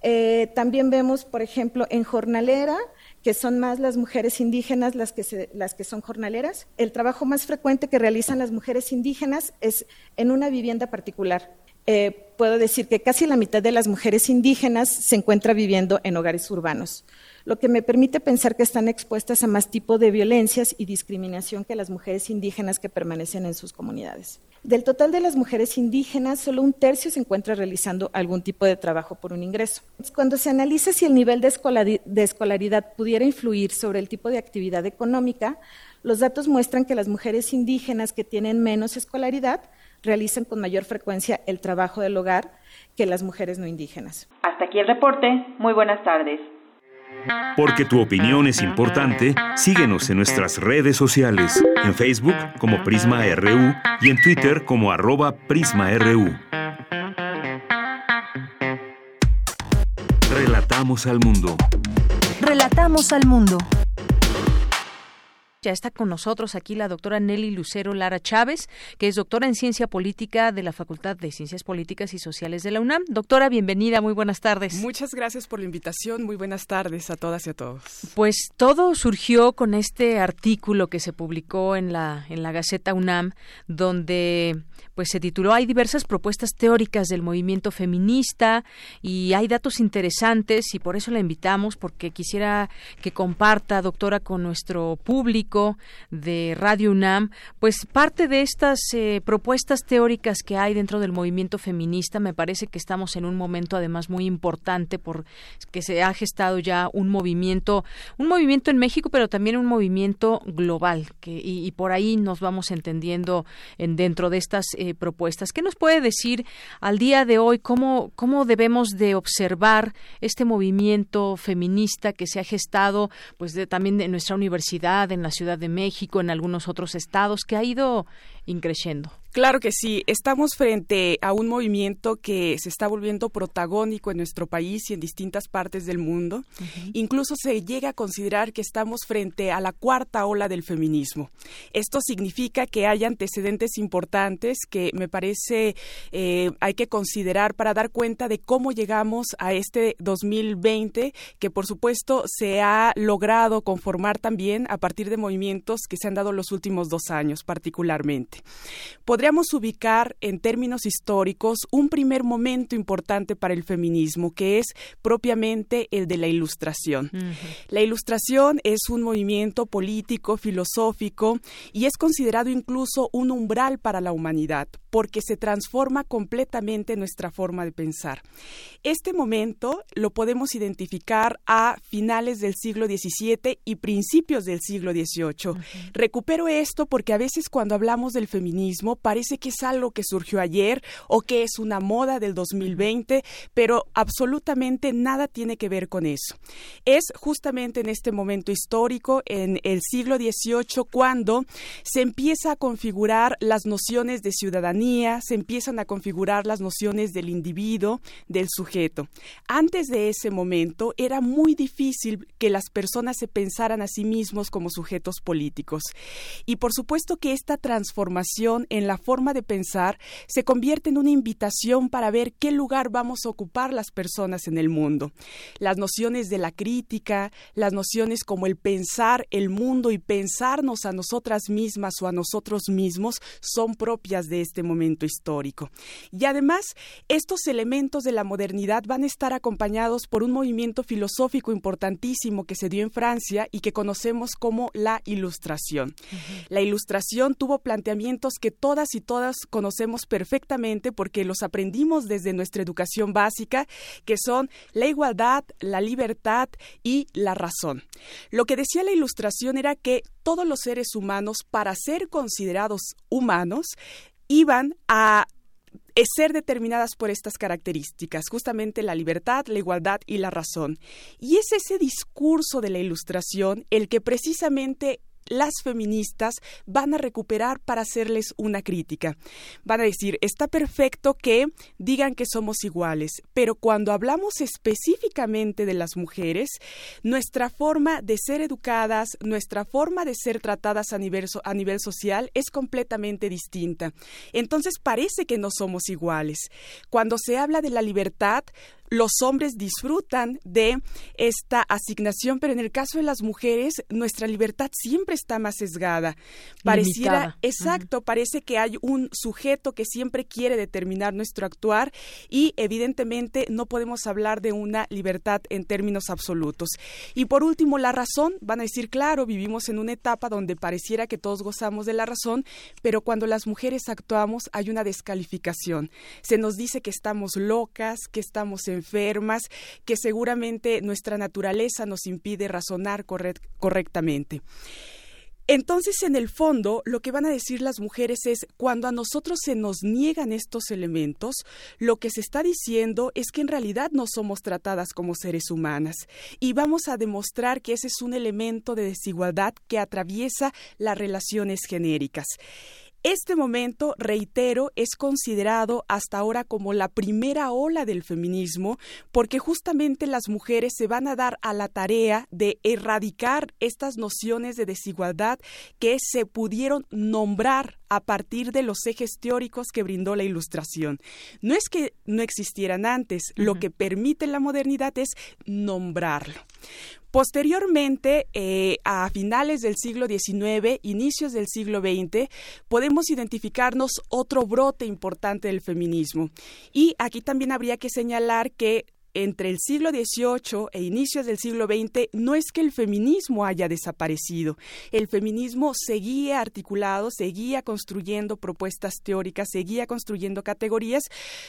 Eh, también vemos, por ejemplo, en jornalera, que son más las mujeres indígenas las que, las que son jornaleras. El trabajo más frecuente que realizan las mujeres indígenas es en una vivienda particular. Eh, puedo decir que casi la mitad de las mujeres indígenas se encuentra viviendo en hogares urbanos lo que me permite pensar que están expuestas a más tipo de violencias y discriminación que las mujeres indígenas que permanecen en sus comunidades. Del total de las mujeres indígenas, solo un tercio se encuentra realizando algún tipo de trabajo por un ingreso. Cuando se analiza si el nivel de escolaridad pudiera influir sobre el tipo de actividad económica, los datos muestran que las mujeres indígenas que tienen menos escolaridad realizan con mayor frecuencia el trabajo del hogar que las mujeres no indígenas. Hasta aquí el reporte. Muy buenas tardes. Porque tu opinión es importante, síguenos en nuestras redes sociales, en Facebook como Prisma RU y en Twitter como arroba PrismaRU. Relatamos al mundo. Relatamos al mundo. Ya está con nosotros aquí la doctora Nelly Lucero Lara Chávez, que es doctora en Ciencia Política de la Facultad de Ciencias Políticas y Sociales de la UNAM. Doctora, bienvenida, muy buenas tardes. Muchas gracias por la invitación, muy buenas tardes a todas y a todos. Pues todo surgió con este artículo que se publicó en la, en la Gaceta UNAM, donde pues se tituló Hay diversas propuestas teóricas del movimiento feminista y hay datos interesantes y por eso la invitamos, porque quisiera que comparta, doctora, con nuestro público de Radio UNAM, pues parte de estas eh, propuestas teóricas que hay dentro del movimiento feminista, me parece que estamos en un momento además muy importante por que se ha gestado ya un movimiento, un movimiento en México, pero también un movimiento global, que, y, por ahí nos vamos entendiendo en dentro de estas eh, propuestas. ¿Qué nos puede decir al día de hoy cómo, cómo debemos de observar este movimiento feminista que se ha gestado pues de, también en nuestra universidad, en la Ciudad de México, en algunos otros estados, que ha ido increciendo. Claro que sí, estamos frente a un movimiento que se está volviendo protagónico en nuestro país y en distintas partes del mundo. Incluso se llega a considerar que estamos frente a la cuarta ola del feminismo. Esto significa que hay antecedentes importantes que me parece eh, hay que considerar para dar cuenta de cómo llegamos a este 2020, que por supuesto se ha logrado conformar también a partir de movimientos que se han dado los últimos dos años particularmente podríamos ubicar en términos históricos un primer momento importante para el feminismo, que es propiamente el de la ilustración. La ilustración es un movimiento político, filosófico y es considerado incluso un umbral para la humanidad, porque se transforma completamente nuestra forma de pensar. Este momento lo podemos identificar a finales del siglo XVII y principios del siglo XVIII. Recupero esto porque a veces cuando hablamos del feminismo parece que es algo que surgió ayer o que es una moda del 2020, pero absolutamente nada tiene que ver con eso. Es justamente en este momento histórico, en el siglo XVIII, cuando se empieza a configurar las nociones de ciudadanía, se empiezan a configurar las nociones del individuo, del sujeto. Antes de ese momento era muy difícil que las personas se pensaran a sí mismos como sujetos políticos. Y por supuesto que esta transformación en la forma de pensar se convierte en una invitación para ver qué lugar vamos a ocupar las personas en el mundo. Las nociones de la crítica, las nociones como el pensar el mundo y pensarnos a nosotras mismas o a nosotros mismos son propias de este momento histórico. Y además, estos elementos de la modernidad van a estar acompañados por un movimiento filosófico importantísimo que se dio en Francia y que conocemos como la Ilustración. La Ilustración tuvo planteamientos que todas y todas conocemos perfectamente porque los aprendimos desde nuestra educación básica, que son la igualdad, la libertad y la razón. Lo que decía la ilustración era que todos los seres humanos, para ser considerados humanos, iban a ser determinadas por estas características, justamente la libertad, la igualdad y la razón. Y es ese discurso de la ilustración el que precisamente las feministas van a recuperar para hacerles una crítica. Van a decir, está perfecto que digan que somos iguales, pero cuando hablamos específicamente de las mujeres, nuestra forma de ser educadas, nuestra forma de ser tratadas a nivel, a nivel social es completamente distinta. Entonces parece que no somos iguales. Cuando se habla de la libertad, los hombres disfrutan de esta asignación, pero en el caso de las mujeres, nuestra libertad siempre está más sesgada. Pareciera, exacto, parece que hay un sujeto que siempre quiere determinar nuestro actuar y evidentemente no podemos hablar de una libertad en términos absolutos. Y por último, la razón, van a decir, claro, vivimos en una etapa donde pareciera que todos gozamos de la razón, pero cuando las mujeres actuamos hay una descalificación. Se nos dice que estamos locas, que estamos en enfermas, que seguramente nuestra naturaleza nos impide razonar correctamente. Entonces, en el fondo, lo que van a decir las mujeres es, cuando a nosotros se nos niegan estos elementos, lo que se está diciendo es que en realidad no somos tratadas como seres humanas. Y vamos a demostrar que ese es un elemento de desigualdad que atraviesa las relaciones genéricas. Este momento, reitero, es considerado hasta ahora como la primera ola del feminismo, porque justamente las mujeres se van a dar a la tarea de erradicar estas nociones de desigualdad que se pudieron nombrar a partir de los ejes teóricos que brindó la Ilustración. No es que no existieran antes, lo que permite la modernidad es nombrarlo. Posteriormente, eh, a finales del siglo XIX, inicios del siglo XX, podemos identificarnos otro brote importante del feminismo. Y aquí también habría que señalar que entre el siglo XVIII e inicios del siglo XX no es que el feminismo haya desaparecido. El feminismo seguía articulado, seguía construyendo propuestas teóricas, seguía construyendo categorías.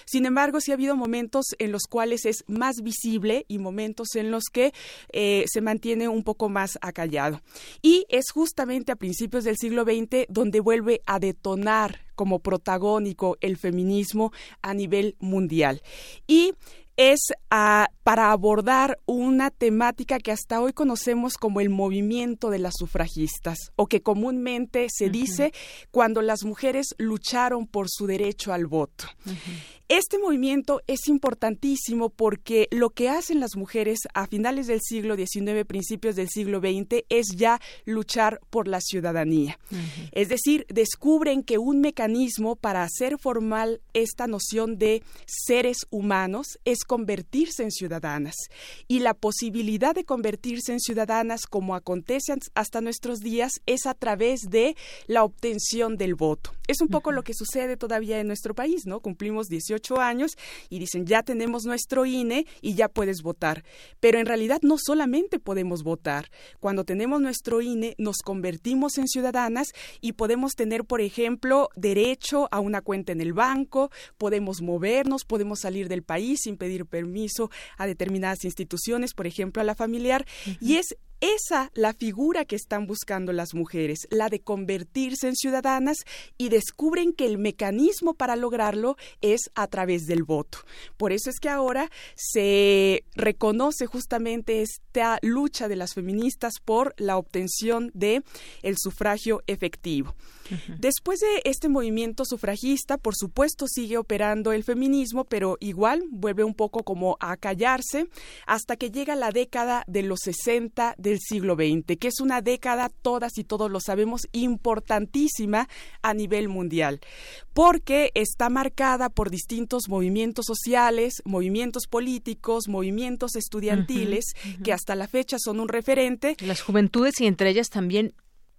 Sin embargo, sí ha habido momentos en los cuales es más visible y momentos en los que eh, se mantiene un poco más acallado. Y es justamente a principios del siglo XX donde vuelve a detonar como protagónico el feminismo a nivel mundial. Y es ah, para abordar una temática que hasta hoy conocemos como el movimiento de las sufragistas, o que comúnmente se dice cuando las mujeres lucharon por su derecho al voto. Este movimiento es importantísimo porque lo que hacen las mujeres a finales del siglo XIX, principios del siglo XX, es ya luchar por la ciudadanía. Es decir, descubren que un mecanismo para hacer formal esta noción de seres humanos es convertirse en ciudadanas. Y la posibilidad de convertirse en ciudadanas, como acontece hasta nuestros días, es a través de la obtención del voto. Es un poco lo que sucede todavía en nuestro país, ¿no? Cumplimos 18 años y dicen ya tenemos nuestro INE y ya puedes votar. Pero en realidad no solamente podemos votar. Cuando tenemos nuestro INE nos convertimos en ciudadanas y podemos tener, por ejemplo, derecho a una cuenta en el banco, podemos movernos, podemos salir del país sin pedir permiso a determinadas instituciones, por ejemplo, a la familiar. Y es esa la figura que están buscando las mujeres, la de convertirse en ciudadanas y descubren que el mecanismo para lograrlo es a través del voto. Por eso es que ahora se reconoce justamente esta lucha de las feministas por la obtención de el sufragio efectivo. Después de este movimiento sufragista, por supuesto sigue operando el feminismo, pero igual vuelve un poco como a callarse hasta que llega la década de los 60 del siglo XX, que es una década, todas y todos lo sabemos, importantísima a nivel mundial, porque está marcada por distintos movimientos sociales, movimientos políticos, movimientos estudiantiles, que hasta la fecha son un referente. Las juventudes y entre ellas también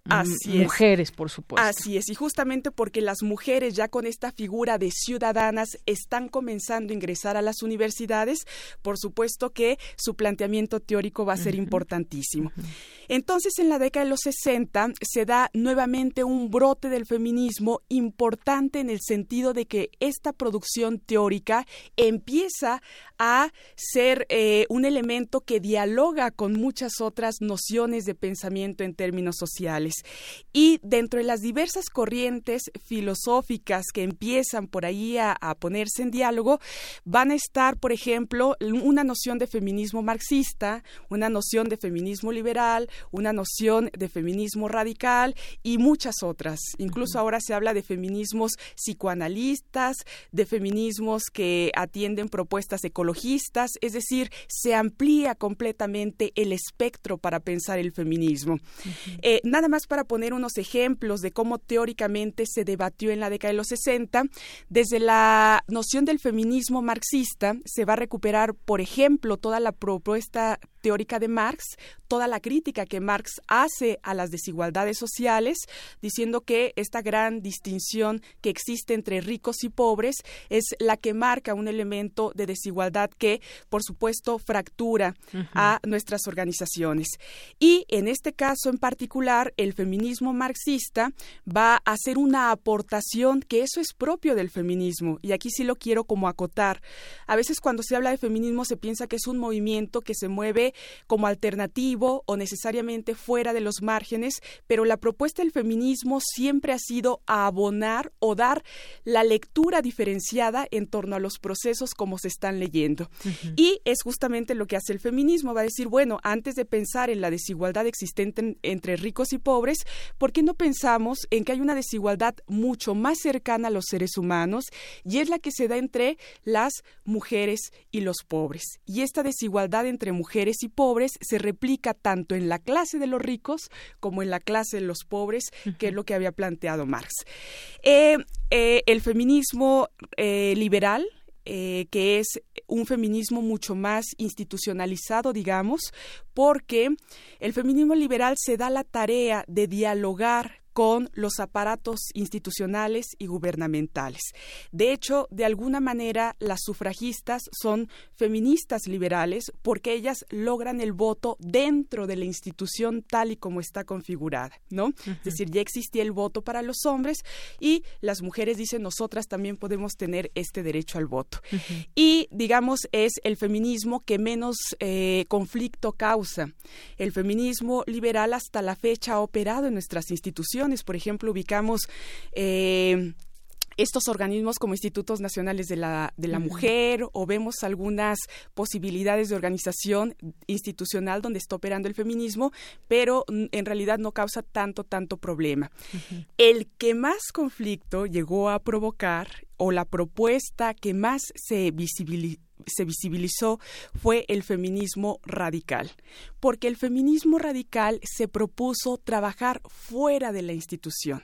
Así mujeres, por supuesto. Así es, y justamente porque las mujeres ya con esta figura de ciudadanas están comenzando a ingresar a las universidades, por supuesto que su planteamiento teórico va a ser importantísimo. Entonces, en la década de los 60 se da nuevamente un brote del feminismo importante en el sentido de que esta producción teórica empieza a ser eh, un elemento que dialoga con muchas otras nociones de pensamiento en términos sociales. Y dentro de las diversas corrientes filosóficas que empiezan por ahí a, a ponerse en diálogo, van a estar, por ejemplo, una noción de feminismo marxista, una noción de feminismo liberal, una noción de feminismo radical y muchas otras. Incluso ahora se habla de feminismos psicoanalistas, de feminismos que atienden propuestas ecologistas, es decir, se amplía completamente el espectro para pensar el feminismo. Eh, nada más para poner unos ejemplos de cómo teóricamente se debatió en la década de los 60, desde la noción del feminismo marxista se va a recuperar, por ejemplo, toda la propuesta teórica de Marx, toda la crítica que Marx hace a las desigualdades sociales, diciendo que esta gran distinción que existe entre ricos y pobres es la que marca un elemento de desigualdad que, por supuesto, fractura a nuestras organizaciones. Y en este caso en particular, el feminismo marxista va a hacer una aportación que eso es propio del feminismo, y aquí sí lo quiero como acotar. A veces cuando se habla de feminismo se piensa que es un movimiento que se mueve como alternativo o necesariamente fuera de los márgenes, pero la propuesta del feminismo siempre ha sido abonar o dar la lectura diferenciada en torno a los procesos como se están leyendo. Y es justamente lo que hace el feminismo, va a decir, bueno, antes de pensar en la desigualdad existente entre ricos y pobres, ¿por qué no pensamos en que hay una desigualdad mucho más cercana a los seres humanos y es la que se da entre las mujeres y los pobres? Y esta desigualdad entre mujeres y pobres se replica tanto en la clase de los ricos como en la clase de los pobres, que es lo que había planteado Marx. Eh, eh, el feminismo eh, liberal, que es un feminismo mucho más institucionalizado, digamos, porque el feminismo liberal se da la tarea de dialogar con los aparatos institucionales y gubernamentales. De hecho, de alguna manera, las sufragistas son feministas liberales porque ellas logran el voto dentro de la institución tal y como está configurada, ¿no? Es decir, ya existía el voto para los hombres y las mujeres dicen nosotras también podemos tener este derecho al voto. Y, digamos, es el feminismo que menos eh, conflicto causa. El feminismo liberal hasta la fecha ha operado en nuestras instituciones por ejemplo, ubicamos eh, estos organismos como institutos nacionales de la, de la mujer o vemos algunas posibilidades de organización institucional donde está operando el feminismo, pero en realidad no causa tanto, tanto problema. El que más conflicto llegó a provocar o la propuesta que más se visibilizó se visibilizó fue el feminismo radical, porque el feminismo radical se propuso trabajar fuera de la institución.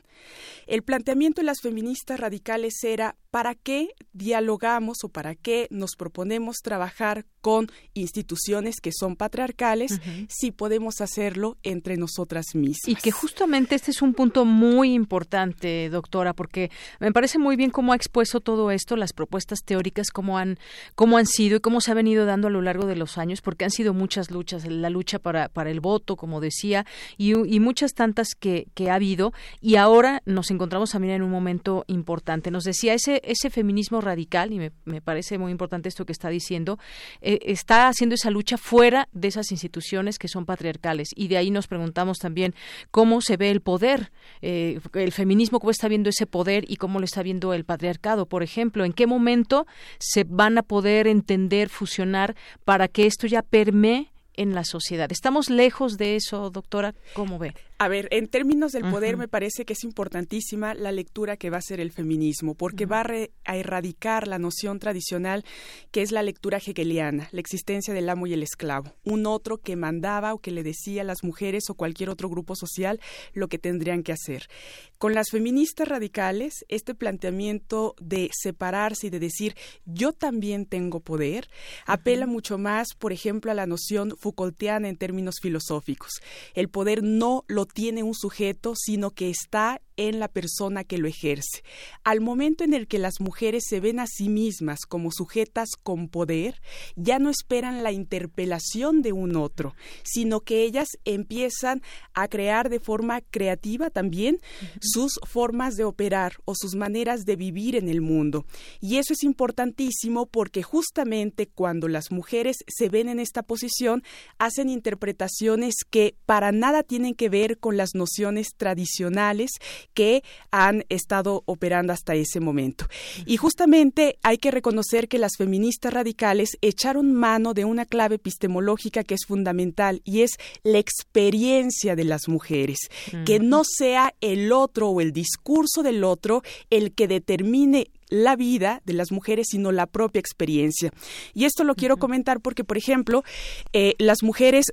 El planteamiento de las feministas radicales era ¿para qué dialogamos o para qué nos proponemos trabajar con instituciones que son patriarcales si podemos hacerlo entre nosotras mismas? Y que justamente este es un punto muy importante, doctora, porque me parece muy bien cómo ha expuesto todo esto, las propuestas teóricas, cómo han, cómo han sido y cómo se ha venido dando a lo largo de los años, porque han sido muchas luchas, la lucha para, para el voto, como decía, y, y muchas tantas que, que ha habido, y ahora nos encontramos también en un momento importante. Nos decía ese ese, feminismo radical, y me, parece muy importante esto que está diciendo, eh, está haciendo esa lucha fuera de esas instituciones que son patriarcales. Y de ahí nos preguntamos también cómo se ve el poder, eh, el feminismo, cómo está viendo ese poder y cómo lo está viendo el patriarcado, por ejemplo, en qué momento se van a poder entender, fusionar para que esto ya permee en la sociedad. ¿Estamos lejos de eso, doctora? ¿Cómo ve? A ver, en términos del poder me parece que es importantísima la lectura que va a hacer el feminismo, porque va a, erradicar la noción tradicional que es la lectura hegeliana, la existencia del amo y el esclavo, un otro que mandaba o que le decía a las mujeres o cualquier otro grupo social lo que tendrían que hacer. Con las feministas radicales, este planteamiento de separarse y de decir yo también tengo poder, apela mucho más, por ejemplo, a la noción Foucaultiana en términos filosóficos. El poder no lo tiene un sujeto, sino que está en la persona que lo ejerce. Al momento en el que las mujeres se ven a sí mismas como sujetas con poder, ya no esperan la interpelación de un otro, sino que ellas empiezan a crear de forma creativa también sus formas de operar o sus maneras de vivir en el mundo. Y eso es importantísimo porque justamente cuando las mujeres se ven en esta posición, hacen interpretaciones que para nada tienen que ver con las nociones tradicionales que han estado operando hasta ese momento. Y justamente hay que reconocer que las feministas radicales echaron mano de una clave epistemológica que es fundamental y es la experiencia de las mujeres, que no sea el otro o el discurso del otro el que determine la vida de las mujeres, sino la propia experiencia. Y esto lo quiero comentar porque, por ejemplo, eh, las mujeres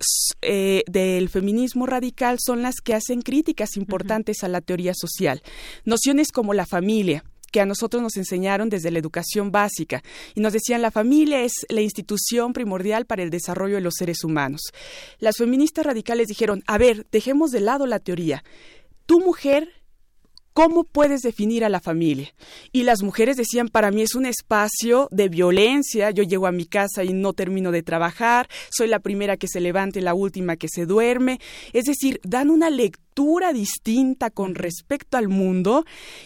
eh, del feminismo radical son las que hacen críticas importantes a la teoría social. Nociones como la familia, que a nosotros nos enseñaron desde la educación básica y nos decían la familia es la institución primordial para el desarrollo de los seres humanos. Las feministas radicales dijeron, a ver, dejemos de lado la teoría. Tu mujer ¿Cómo puedes definir a la familia? Y las mujeres decían, para mí es un espacio de violencia, yo llego a mi casa y no termino de trabajar, soy la primera que se levante, la última que se duerme. Es decir, dan una lectura distinta con respecto al mundo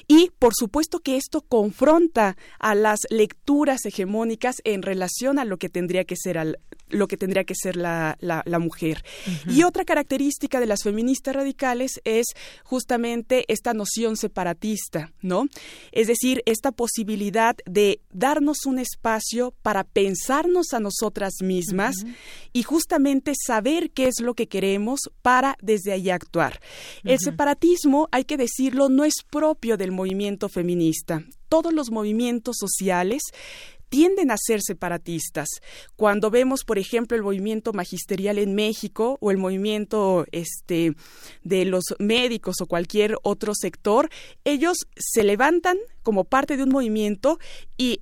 y por supuesto que esto confronta a las lecturas hegemónicas en relación a lo que tendría que ser al, lo que tendría que ser la, la, mujer. Y otra característica de las feministas radicales es justamente esta noción separatista, ¿no? Es decir, esta posibilidad de darnos un espacio para pensarnos a nosotras mismas y justamente saber qué es lo que queremos para desde ahí actuar. El separatismo, hay que decirlo, no es propio del movimiento feminista. Todos los movimientos sociales tienden a ser separatistas. Cuando vemos, por ejemplo, el movimiento magisterial en México o el movimiento este, de los médicos o cualquier otro sector, ellos se levantan como parte de un movimiento y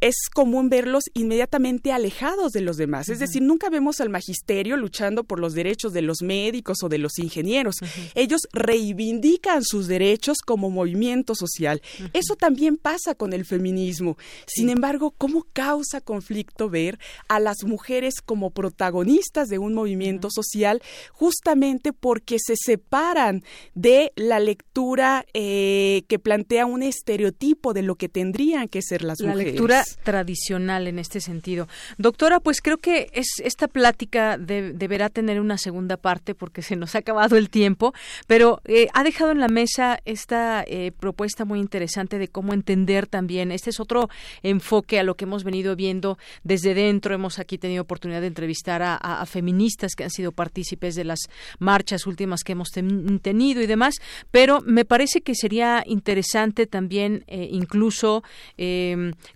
es común verlos inmediatamente alejados de los demás. Es decir, nunca vemos al magisterio luchando por los derechos de los médicos o de los ingenieros. Ellos reivindican sus derechos como movimiento social. Eso también pasa con el feminismo. Sin embargo, ¿cómo causa conflicto ver a las mujeres como protagonistas de un movimiento social justamente porque se separan de la lectura eh, que plantea un estereotipo de lo que tendrían que ser las mujeres? Tradicional en este sentido. Doctora, pues creo que es esta plática deberá tener una segunda parte porque se nos ha acabado el tiempo, pero eh, ha dejado en la mesa esta eh, propuesta muy interesante de cómo entender también, este es otro enfoque a lo que hemos venido viendo desde dentro. Hemos aquí tenido oportunidad de entrevistar a, feministas que han sido partícipes de las marchas últimas que hemos tenido y demás, pero me parece que sería interesante también eh, incluso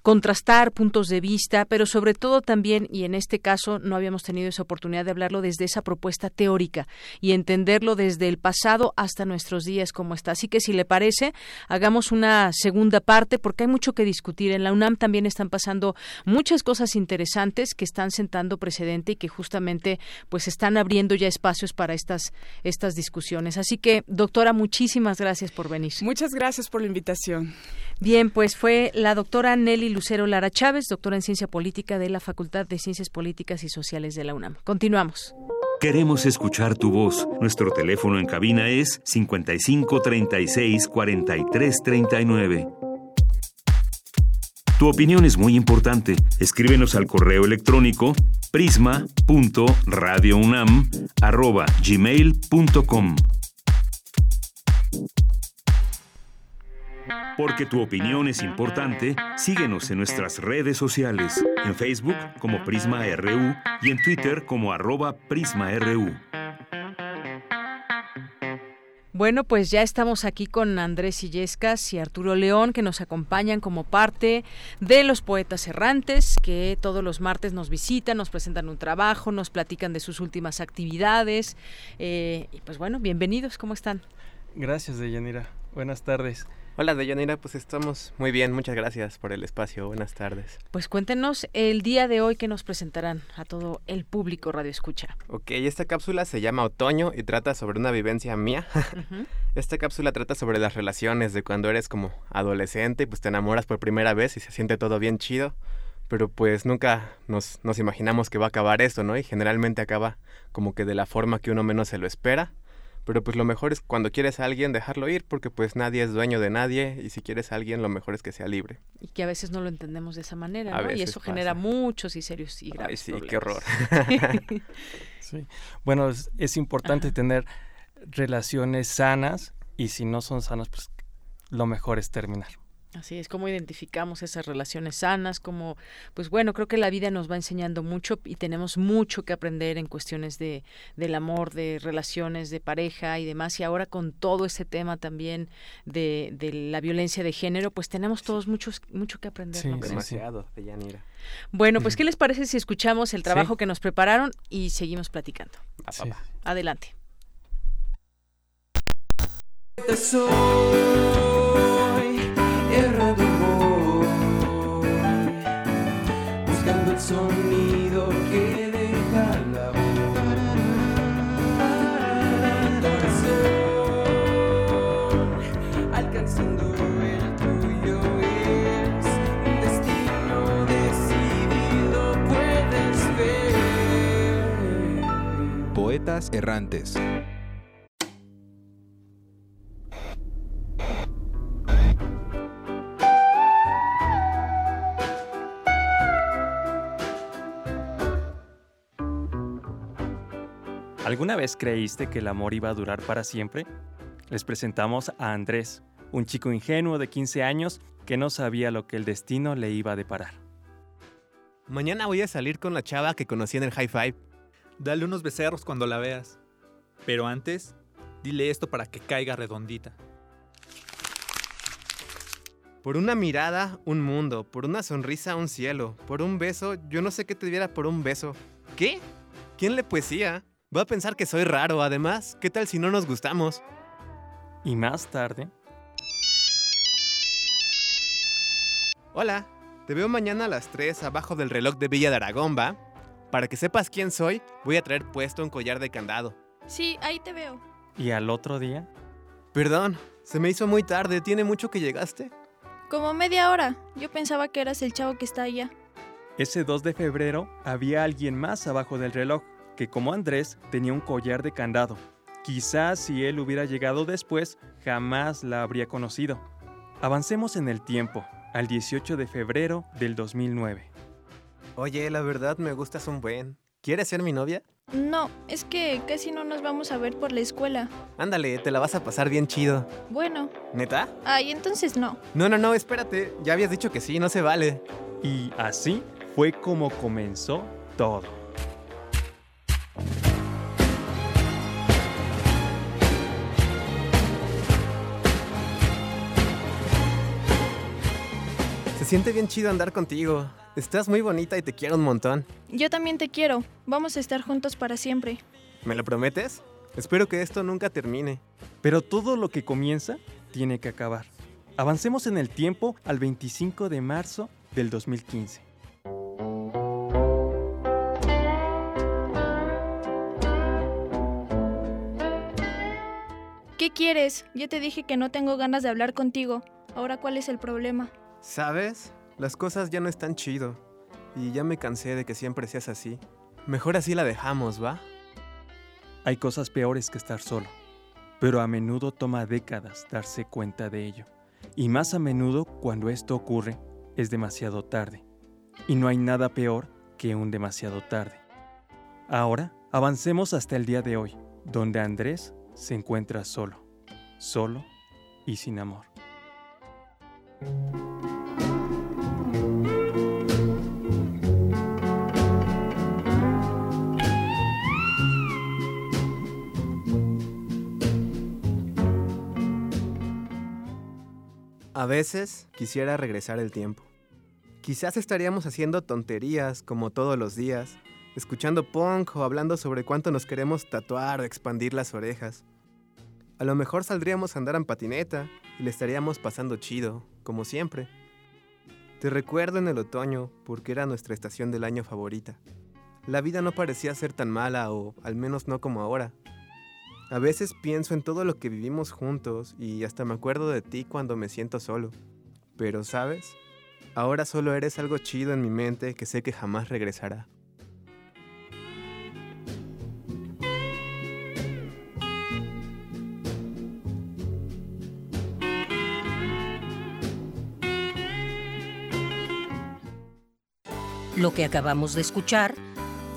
con contrastar puntos de vista, pero sobre todo también, y en este caso no habíamos tenido esa oportunidad de hablarlo desde esa propuesta teórica y entenderlo desde el pasado hasta nuestros días como está. Así que si le parece, hagamos una segunda parte porque hay mucho que discutir. En la UNAM también están pasando muchas cosas interesantes que están sentando precedente y que justamente pues están abriendo ya espacios para estas estas discusiones. Así que, doctora, muchísimas gracias por venir. Muchas gracias por la invitación. Bien, pues fue la doctora Nelly Lucero Lara Chávez, doctora en Ciencia Política de la Facultad de Ciencias Políticas y Sociales de la UNAM. Continuamos. Queremos escuchar tu voz. Nuestro teléfono en cabina es 55 36 43 39. Tu opinión es muy importante. Escríbenos al correo electrónico prisma.radiounam@gmail.com. Porque tu opinión es importante, síguenos en nuestras redes sociales, en Facebook como Prisma RU y en Twitter como arroba PrismaRU. Bueno, pues ya estamos aquí con Andrés Illescas y Arturo León, que nos acompañan como parte de los poetas errantes, que todos los martes nos visitan, nos presentan un trabajo, nos platican de sus últimas actividades. Eh, y pues bueno, bienvenidos, ¿cómo están? Gracias, Deyanira. Buenas tardes. Hola Deyanira, pues estamos muy bien, muchas gracias por el espacio, buenas tardes. Pues cuéntenos el día de hoy que nos presentarán a todo el público Radio Escucha. Ok, esta cápsula se llama Otoño y trata sobre una vivencia mía. esta cápsula trata sobre las relaciones de cuando eres como adolescente y pues te enamoras por primera vez y se siente todo bien chido, pero pues nunca nos, nos imaginamos que va a acabar esto, ¿no? Y generalmente acaba como que de la forma que uno menos se lo espera pero pues lo mejor es cuando quieres a alguien dejarlo ir porque pues nadie es dueño de nadie y si quieres a alguien lo mejor es que sea libre. Y que a veces no lo entendemos de esa manera, ¿no? Y eso genera muchos y serios y graves Ay, sí, qué horror. sí. Bueno, es, importante tener relaciones sanas y si no son sanas, pues lo mejor es terminar. Así es, como identificamos esas relaciones sanas, como, pues bueno, creo que la vida nos va enseñando mucho y tenemos mucho que aprender en cuestiones de, del amor, de relaciones de pareja y demás. Y ahora con todo ese tema también de, de la violencia de género, pues tenemos todos muchos, mucho que aprender. Sí, demasiado, Deyanira. Bueno, pues ¿qué les parece si escuchamos el trabajo que nos prepararon y seguimos platicando? Adelante Poetas Errantes. ¿Alguna vez creíste que el amor iba a durar para siempre? Les presentamos a Andrés, un chico ingenuo de 15 años que no sabía lo que el destino le iba a deparar. Mañana voy a salir con la chava que conocí en el High Five. Dale unos becerros cuando la veas. Pero antes, dile esto para que caiga redondita. Por una mirada, un mundo. Por una sonrisa, un cielo. Por un beso, yo no sé qué te diera por un beso. ¿Qué? ¿Quién le poesía? Va a pensar que soy raro, además. ¿Qué tal si no nos gustamos? Y más tarde, Hola, te veo mañana a las 3 abajo del reloj de Villa de Aragón, ¿va? Para que sepas quién soy, voy a traer puesto un collar de candado. Sí, ahí te veo. y al otro día, Perdón, se me hizo muy tarde. ¿Tiene mucho que llegaste? Como media hora. Yo pensaba que eras el chavo que está allá. ese 2 de febrero, había alguien más abajo del reloj, que como Andrés tenía un collar de candado. Quizás si él hubiera llegado después, jamás la habría conocido. Avancemos en el tiempo, al 18 de febrero del 2009. Oye, la verdad me gustas un buen. ¿Quieres ser mi novia? No, es que casi no nos vamos a ver por la escuela. Ándale, te la vas a pasar bien chido. Bueno. ¿Neta? Ay, entonces no. No, no, no, espérate. Ya habías dicho que sí, no se vale. Y así fue como comenzó todo. Se siente bien chido andar contigo. Estás muy bonita y te quiero un montón. Yo también te quiero. Vamos a estar juntos para siempre. ¿Me lo prometes? Espero que esto nunca termine. Pero todo lo que comienza tiene que acabar. Avancemos en el tiempo al 25 de marzo del 2015. ¿Qué quieres? Yo te dije que no tengo ganas de hablar contigo. Ahora, ¿cuál es el problema? ¿Sabes? Las cosas ya no están chido. Y ya me cansé de que siempre seas así. Mejor así la dejamos, ¿va? Hay cosas peores que estar solo, pero a menudo toma décadas darse cuenta de ello. Y más a menudo cuando esto ocurre es demasiado tarde. Y no hay nada peor que un demasiado tarde. Ahora avancemos hasta el día de hoy, donde Andrés se encuentra solo, solo y sin amor. A veces quisiera regresar el tiempo. Quizás estaríamos haciendo tonterías como todos los días, escuchando punk o hablando sobre cuánto nos queremos tatuar o expandir las orejas. A lo mejor saldríamos a andar en patineta y le estaríamos pasando chido, como siempre. Te recuerdo en el otoño porque era nuestra estación del año favorita. La vida no parecía ser tan mala o al menos no como ahora. A veces pienso en todo lo que vivimos juntos y hasta me acuerdo de ti cuando me siento solo. Pero, ¿sabes? Ahora solo eres algo chido en mi mente que sé que jamás regresará. Lo que acabamos de escuchar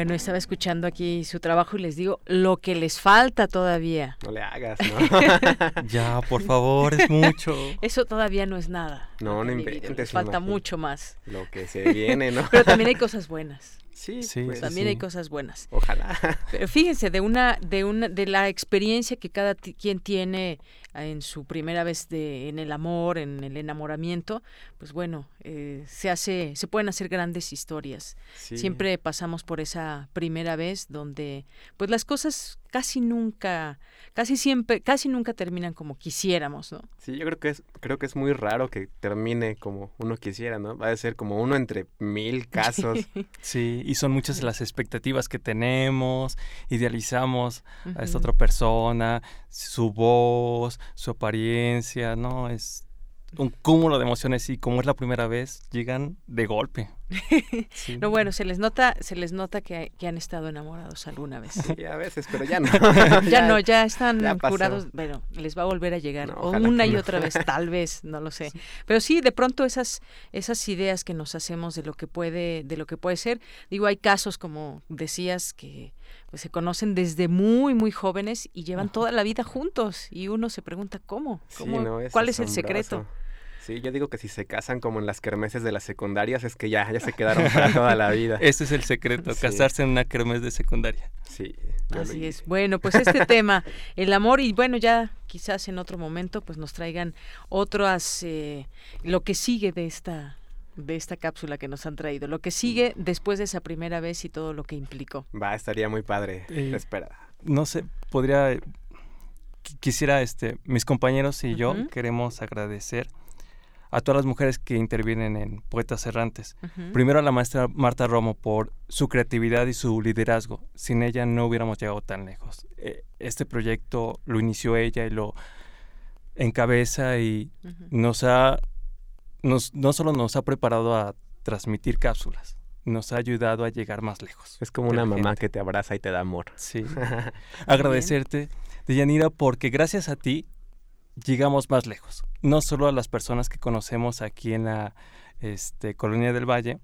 Bueno, estaba escuchando aquí su trabajo y les digo lo que les falta todavía. No le hagas, ¿no? Ya, por favor, es mucho. Eso todavía no es nada. No, no inventes. falta imagínate. mucho más. Lo que se viene, ¿no? Pero también hay cosas buenas. Sí, Sí, pues, también hay cosas buenas. Ojalá. Pero fíjense, de una, de una, de la experiencia que cada quien tiene en su primera vez de, en el amor, en el enamoramiento, pues bueno, eh, se hace, se pueden hacer grandes historias. Sí. Siempre pasamos por esa primera vez donde, pues las cosas casi nunca, casi siempre, casi nunca terminan como quisiéramos, ¿no? Sí, yo creo que es, creo que es muy raro que termine como uno quisiera, ¿no? Va a ser como uno entre mil casos. Sí, y son muchas las expectativas que tenemos, idealizamos a esta otra persona, su voz, su apariencia, ¿no? Es, un cúmulo de emociones y como es la primera vez, llegan de golpe. Sí. No, bueno, se les nota, se les nota que, que han estado enamorados alguna vez. Sí, a veces, pero ya no. ya no, ya están Ya curados. Bueno, les va a volver a llegar. No, una y no. otra vez, tal vez, no lo sé. Pero sí, de pronto esas, esas ideas que nos hacemos de lo que puede, de lo que puede ser. Digo, hay casos, como decías, que pues, se conocen desde muy, muy jóvenes y llevan toda la vida juntos. Y uno se pregunta cómo, ¿Cómo? no, cuál es el secreto. Sí, yo digo que si se casan como en las kermeses de las secundarias es que ya, ya se quedaron para toda la vida. Ese es el secreto, Sí. casarse en una kermés de secundaria. Sí. Así es. Bueno, pues este tema, el amor, y bueno, ya quizás en otro momento, pues nos traigan otras, eh, lo que sigue de esta de esta cápsula que nos han traído, lo que sigue después de esa primera vez y todo lo que implicó. Va, estaría muy padre. Eh, Espera. No sé, podría qui- quisiera este mis compañeros y yo queremos agradecer a todas las mujeres que intervienen en Poetas Errantes. Primero a la maestra Marta Romo por su creatividad y su liderazgo. Sin ella no hubiéramos llegado tan lejos. Eh, Este proyecto lo inició ella y lo encabeza y nos ha nos, no solo nos ha preparado a transmitir cápsulas, nos ha ayudado a llegar más lejos. Es como una mamá gente. que te abraza y te da amor. Sí. Agradecerte, Deyanira, porque gracias a ti llegamos más lejos. No solo a las personas que conocemos aquí en la este, Colonia del Valle,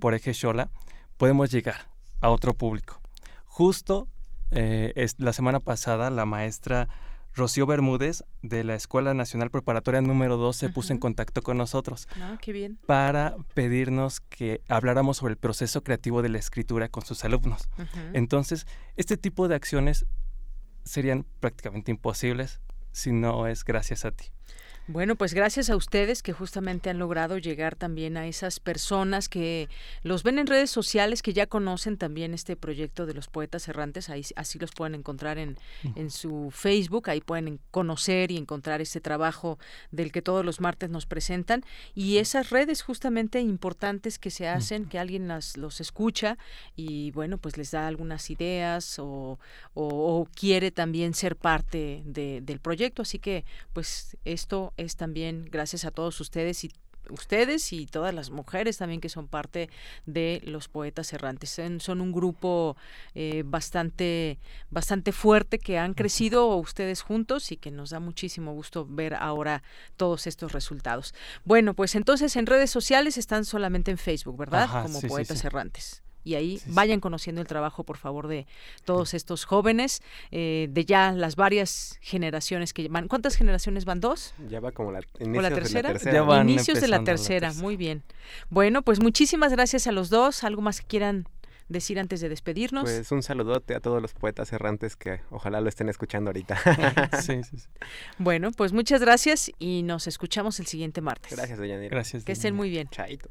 por Eje Xola, podemos llegar a otro público. Justo eh, es- la semana pasada, la maestra Rocío Bermúdez de la Escuela Nacional Preparatoria número 2 se puso en contacto con nosotros qué bien. para pedirnos que habláramos sobre el proceso creativo de la escritura con sus alumnos. Entonces, este tipo de acciones serían prácticamente imposibles si no es gracias a ti. Bueno, pues gracias a ustedes que justamente han logrado llegar también a esas personas que los ven en redes sociales, que ya conocen también este proyecto de los poetas errantes, ahí así los pueden encontrar en, en su Facebook, ahí pueden en- conocer y encontrar este trabajo del que todos los martes nos presentan. Y esas redes justamente importantes que se hacen, que alguien las, los escucha y bueno, pues les da algunas ideas o, o- o quiere también ser parte de- del proyecto, así que pues esto es también gracias a todos ustedes y ustedes y todas las mujeres también que son parte de los poetas errantes. Son, son un grupo eh, bastante, bastante fuerte que han crecido ustedes juntos y que nos da muchísimo gusto ver ahora todos estos resultados. Bueno, pues entonces en redes sociales están solamente en Facebook, ¿verdad? Ajá, Como sí, sí, poetas sí. errantes. Y ahí vayan conociendo el trabajo, por favor, de todos estos jóvenes, eh, de ya las varias generaciones que van. ¿Cuántas generaciones van? ¿Dos? Ya va como la, ¿O inicios la de tercera? la tercera. Ya van Inicios de la empezando la tercera, tercera. muy bien. Bueno, pues muchísimas gracias a los dos. ¿Algo más que quieran decir antes de despedirnos? Pues un saludote a todos los poetas errantes que ojalá lo estén escuchando ahorita. Sí, sí, sí. Bueno, pues muchas gracias y nos escuchamos el siguiente martes. Gracias, Deyanira. Gracias. Que estén muy bien. Chaito.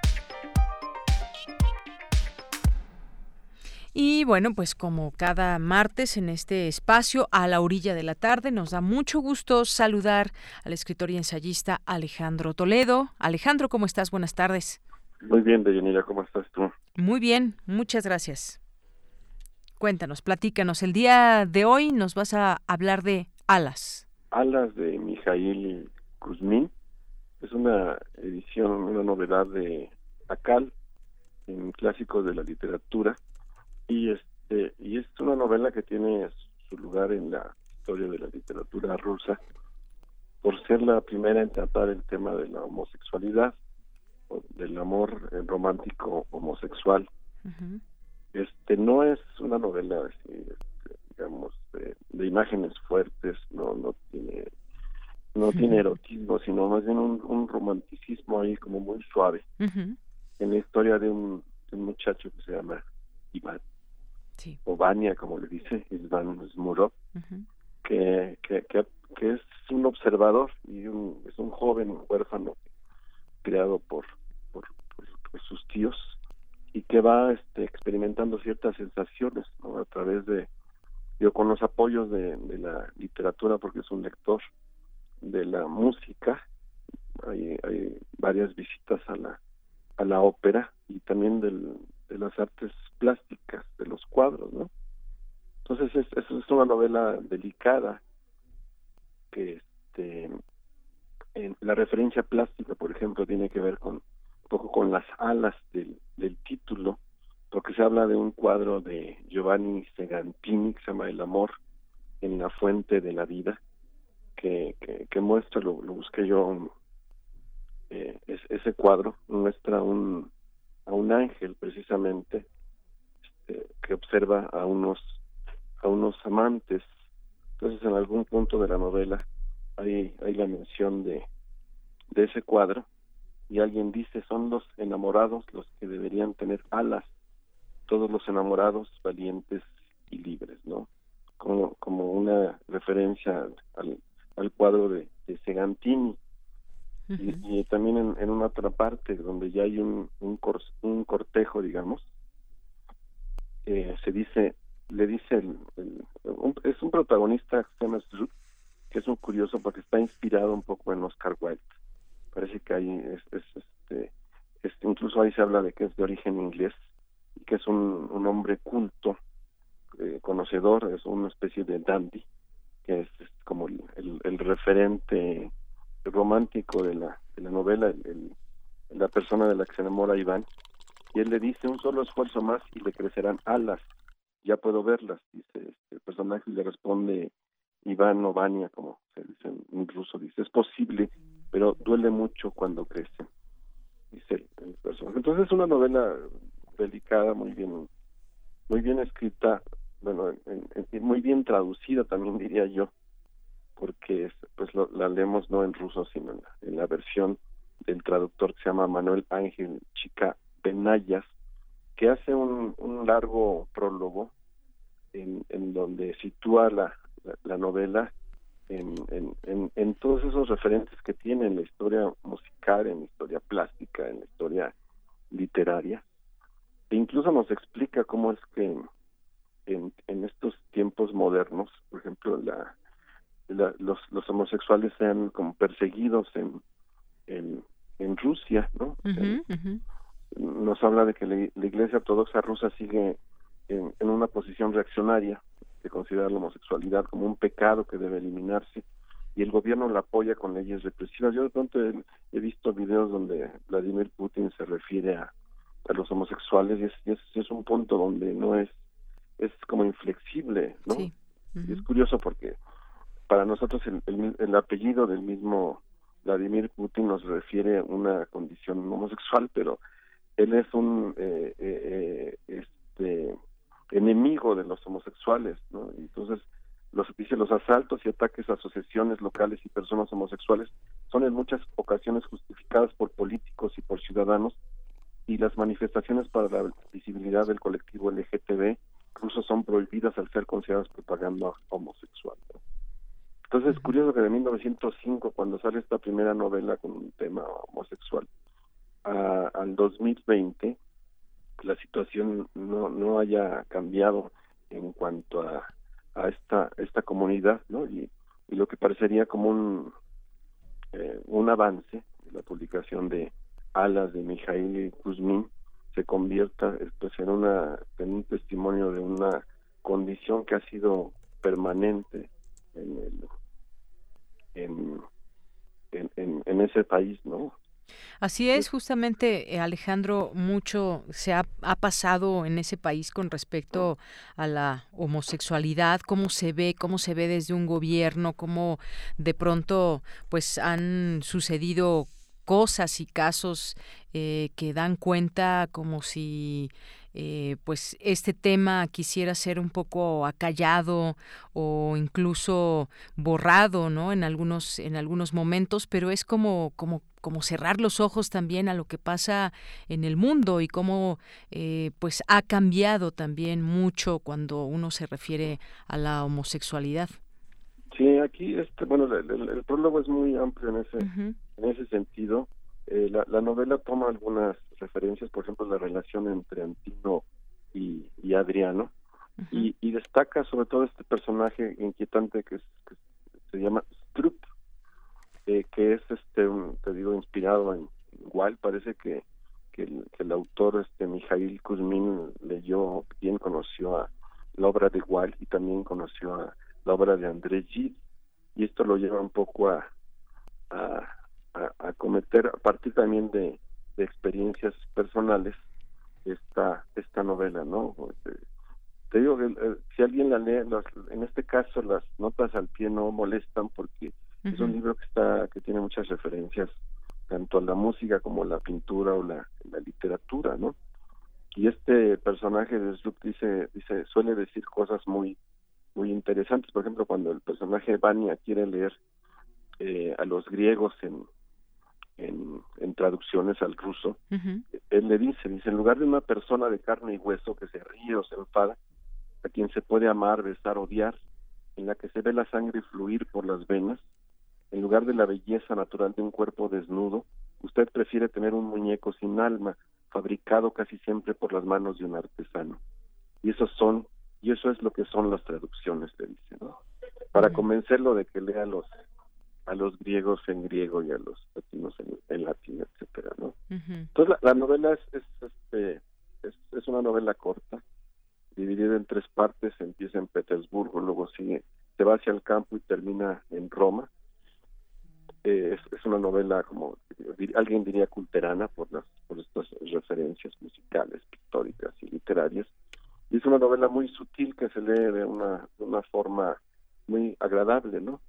Y bueno, pues como cada martes en este espacio a la orilla de la tarde, nos da mucho gusto saludar al escritor y ensayista Alejandro Toledo. Alejandro, ¿cómo estás? Buenas tardes. Muy bien, Deyanira, ¿cómo estás tú? Muy bien, muchas gracias. Cuéntanos, platícanos. El día de hoy nos vas a hablar de alas. Alas de Mijail Kuzmin es una edición, una novedad de Akal, en clásicos de la literatura, y este y es una novela que tiene su lugar en la historia de la literatura rusa por ser la primera en tratar el tema de la homosexualidad, o del amor romántico homosexual. Este no es una novela así, este, digamos, de, de imágenes fuertes, no no tiene no tiene erotismo, sino más bien un, un romanticismo ahí como muy suave en la historia de un, de un muchacho que se llama Iván, Sí. o Vania, como le dice, Iván Smurov, que, que, que, que es un observador y un, es un joven huérfano criado por, por, por- por sus tíos y que va este, experimentando ciertas sensaciones ¿no? a través de, digo, con los apoyos de, de la literatura, porque es un lector, de la música, hay, hay varias visitas a la, a la ópera y también del, de las artes plásticas, de los cuadros, ¿no? Entonces es, es, una novela delicada que este la referencia plástica, por ejemplo, tiene que ver con un poco con las alas del, título, porque se habla de un cuadro de Giovanni Segantini que se llama El amor en la fuente de la vida, que, que, que muestra, lo, lo busqué yo, eh, es, ese cuadro muestra un, a un ángel precisamente este, que observa a unos a unos amantes. Entonces en algún punto de la novela hay hay la mención de de ese cuadro y alguien dice son los enamorados los que deberían tener alas todos los enamorados valientes y libres no como como una referencia al, al cuadro de, de Segantini y, y también en, en una otra parte donde ya hay un un, cor- un cortejo digamos eh, se dice le dice el, un- es un protagonista que es un curioso porque está inspirado un poco en Oscar Wilde. Parece que ahí es, es, este es- incluso ahí se habla de que es de origen inglés y que es un, un hombre culto eh, conocedor es una especie de dandy que es, como el referente romántico de la, de la novela, el, la persona de la que se enamora Iván, y él le dice un solo esfuerzo más y le crecerán alas, ya puedo verlas, dice este, el personaje y le responde Iván o Vania, como se dice en, ruso, dice, es posible, pero duele mucho cuando crece, dice el, personaje. Entonces es una novela delicada, muy bien, muy bien escrita, bueno, en- en- muy bien traducida también diría yo, porque es- pues lo- la leemos no en ruso sino en la, en la versión del traductor que se llama Manuel Ángel Chica Benayas que hace un, largo prólogo en, en donde sitúa la, la, la novela en, en, en, en todos esos referentes que tiene en la historia musical, en la historia plástica, en la historia literaria. E incluso nos explica cómo es que en, en estos tiempos modernos, por ejemplo, la, la- los, los homosexuales sean como perseguidos en, en, en Rusia, ¿no? Nos habla de que la, la Iglesia Ortodoxa rusa sigue en, en una posición reaccionaria de considerar la homosexualidad como un pecado que debe eliminarse y el gobierno la apoya con leyes represivas. Yo de pronto he, he visto videos donde Vladimir Putin se refiere a, a los homosexuales y es, y es, es un punto donde no es es como inflexible, ¿no? Sí. Y es curioso porque para nosotros el, apellido del mismo Vladimir Putin nos refiere a una condición homosexual, pero él es un eh, eh, eh, este enemigo de los homosexuales, ¿no? Entonces, los dice los asaltos y ataques a asociaciones locales y personas homosexuales son en muchas ocasiones justificadas por políticos y por ciudadanos y las manifestaciones para la visibilidad del colectivo LGTB incluso son prohibidas al ser consideradas propaganda homosexual. Entonces es curioso que de 1905, cuando sale esta primera novela con un tema homosexual, a- al 2020 la situación no, no haya cambiado en cuanto a, a esta esta comunidad, ¿no? Y, lo que parecería como un eh, un avance, la publicación de Alas de Mijail Kuzmin se convierta pues en una en un testimonio de una condición que ha sido permanente en el en, en, en, en ese país, ¿no? Así es, justamente, eh, Alejandro, mucho se ha, ha pasado en ese país con respecto a la homosexualidad, cómo se ve, cómo se ve desde un gobierno, cómo de pronto pues han sucedido cosas y casos eh, que dan cuenta como si eh, pues este tema quisiera ser un poco acallado o incluso borrado no en algunos en algunos momentos pero es como como como cerrar los ojos también a lo que pasa en el mundo y cómo eh, pues ha cambiado también mucho cuando uno se refiere a la homosexualidad. Sí, aquí, este, bueno, el, el- el prólogo es muy amplio en ese, en ese sentido. Eh, la, la novela toma algunas referencias, por ejemplo, la relación entre Antino y, y Adriano. y, y destaca sobre todo este personaje inquietante que, es- que se llama Strup, eh, que es, este, un- te digo, inspirado en igual parece que, que, el, que el autor, este, Mijail Kuzmin, leyó, bien conoció a la obra de Wall y también conoció a la obra de André Gide, y esto lo lleva un poco a, a, a, a cometer, a partir también de, de experiencias personales, esta, esta novela, ¿no? Eh, Te digo que eh, si alguien la lee, las- en este caso las notas al pie no molestan porque es un libro que está que tiene muchas referencias tanto a la música como a la pintura o la, la literatura, ¿no? Y este personaje de Sloop dice, dice, suele decir cosas muy, muy interesantes. Por ejemplo, cuando el personaje Vania quiere leer eh, a los griegos en, en, en traducciones al ruso, él le dice, dice, en lugar de una persona de carne y hueso que se ríe o se enfada, a quien se puede amar, besar, odiar, en la que se ve la sangre fluir por las venas, en lugar de la belleza natural de un cuerpo desnudo, usted prefiere tener un muñeco sin alma, fabricado casi siempre por las manos de un artesano. Y eso son, y eso es lo que son las traducciones, le dice, ¿no? Para convencerlo de que lea los a los griegos en griego y a los latinos en, en latín, etcétera, ¿no? Entonces la, la novela es, es, este, es, es una novela corta, dividida en tres partes, empieza en Petersburgo, luego sigue, se va hacia el campo y termina en Roma. Eh, es, es una novela como alguien diría culterana por las por estas referencias musicales, pictóricas y literarias. Y es una novela muy sutil que se lee de una, de una forma muy agradable, ¿no?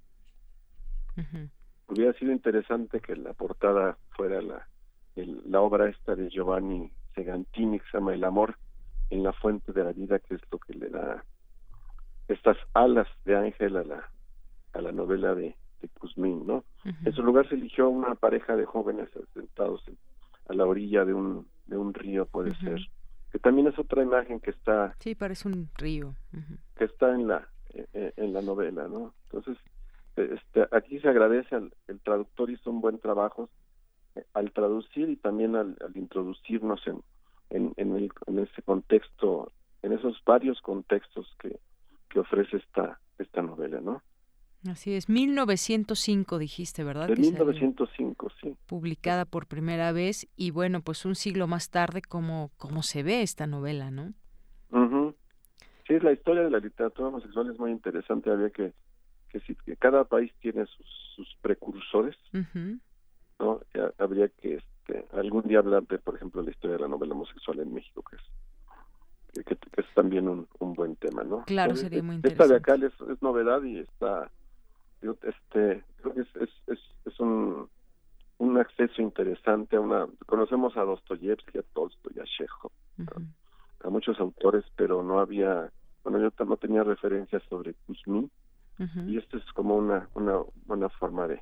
Hubiera sido interesante que la portada fuera la, el- la obra esta de Giovanni Segantini que se llama El amor en la fuente de la vida, que es lo que le da estas alas de ángel a la, a la novela de, de Kuzmin, ¿no? En su lugar se eligió una pareja de jóvenes sentados en- a la orilla de un, de un río, puede ser, que también es otra imagen que está Sí, parece un río. Que está en la eh, en la novela, ¿no? Entonces, eh, este, aquí se agradece al el traductor hizo un buen trabajo eh, al traducir y también al, al introducirnos en en, en, el, en ese contexto, en esos varios contextos que, que ofrece esta esta novela, ¿no? Así es, 1905 dijiste, ¿verdad? De que salió? 1905, sí. Publicada por primera vez y bueno, pues un siglo más tarde, ¿cómo, cómo se ve esta novela, no? Ujú. Sí, la historia de la literatura homosexual es muy interesante. Había que que, sí, que cada país tiene sus, sus precursores. ¿no? Ya habría que este, algún día hablar de, por ejemplo, la historia de la novela homosexual en México, que es que, que- que es también un, un buen tema, ¿no? Claro, Entonces, sería muy Esta de acá es, es novedad y está, este, creo que es, es, es, es un, un acceso interesante a una, conocemos a Dostoyevsky, a Tolstoy, a Chekhov, a muchos autores, pero no había, bueno, yo no tenía referencias sobre Kuzmin, y esto es como una, una buena forma de,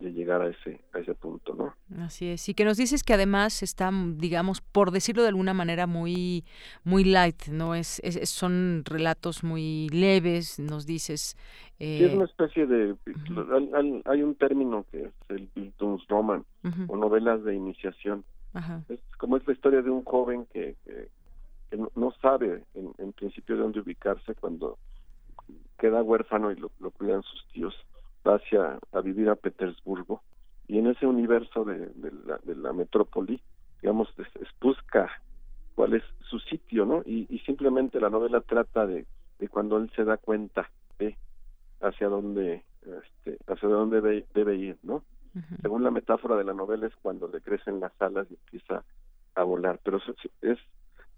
de llegar a ese, a ese punto, ¿no? Así es. Y que nos dices que además está, digamos, por decirlo de alguna manera, muy, muy light, ¿no? Es, es- son relatos muy leves, nos dices. Sí, es eh, una especie de... hay- hay, hay un término que es el Bildungsroman, Ujú. o novelas de iniciación. Ajá. Es como es la historia de un joven que, que, que no, no sabe en, en principio de dónde ubicarse cuando queda huérfano y lo, lo cuidan sus tíos, va hacia a vivir a Petersburgo y en ese universo de, de la, de la metrópoli, digamos, es, busca cuál es su sitio, ¿no? Y, y simplemente la novela trata de, de cuando él se da cuenta de hacia dónde este, hacia dónde debe, debe ir, ¿no? Según la metáfora de la novela es cuando le crecen las alas y empieza a volar, pero es, es-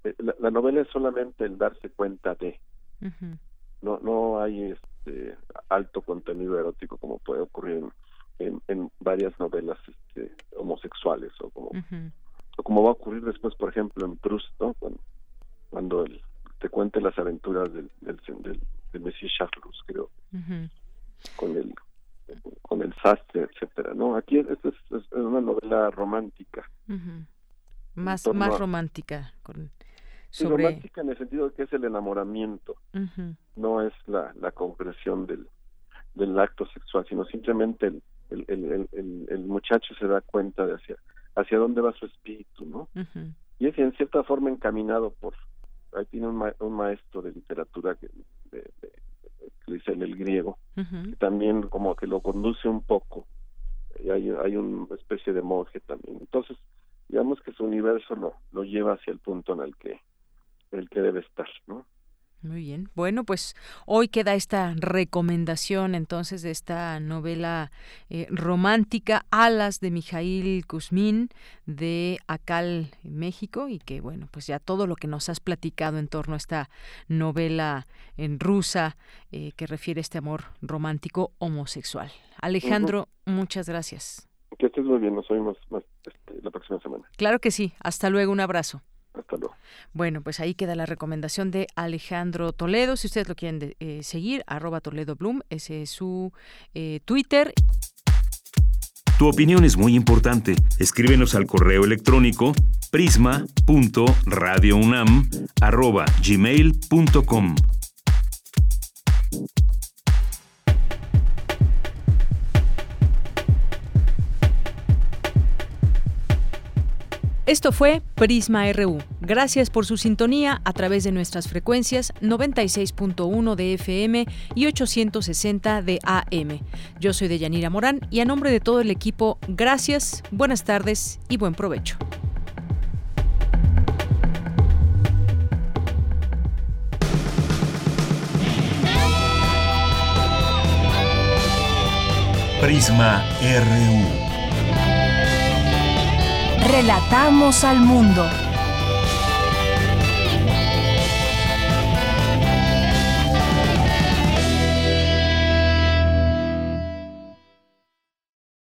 eh, la, la novela es solamente el darse cuenta de. No no hay este alto contenido erótico como puede ocurrir en, en, en varias novelas este, homosexuales o como Ujú. o como va a ocurrir después por ejemplo en Proust ¿no? cuando, cuando él te cuente las aventuras del del, del, del Monsieur Charles creo con el con el sastre etcétera no aquí es, es, es una novela romántica. Más, más a- romántica. Con, Sí, sobre... romántica en el sentido de que es el enamoramiento no es la, la concreción del, del acto sexual, sino simplemente el, el, el, el- el- el muchacho se da cuenta de hacia, hacia dónde va su espíritu, ¿no? Y es en cierta forma encaminado por ahí tiene un, ma- un maestro de literatura que, de, de- que le dice en el griego, que también como que lo conduce un poco. Y hay, hay una especie de monje también. Entonces, digamos que su universo lo, lo lleva hacia el punto en el que, en el que debe estar, ¿no? Muy bien. Bueno, pues hoy queda esta recomendación entonces de esta novela eh, romántica Alas de Mijail Kuzmin de Acal, México y que bueno, pues ya todo lo que nos has platicado en torno a esta novela en rusa eh, que refiere a este amor romántico homosexual. Alejandro, muchas gracias. Que estés muy bien, nos oímos más este, la próxima semana. Claro que sí. Hasta luego, un abrazo. Hasta luego. Bueno, pues ahí queda la recomendación de Alejandro Toledo. Si ustedes lo quieren de- eh, seguir, arroba Toledo Bloom, ese es su eh, Twitter. Tu opinión es muy importante. Escríbenos al correo electrónico prisma.radiounam@gmail.com. Esto fue Prisma RU. Gracias por su sintonía a través de nuestras frecuencias 96.1 de FM y 860 de AM. Yo soy Deyanira Morán y a nombre de todo el equipo, gracias, buenas tardes y buen provecho. Prisma RU. Relatamos al mundo.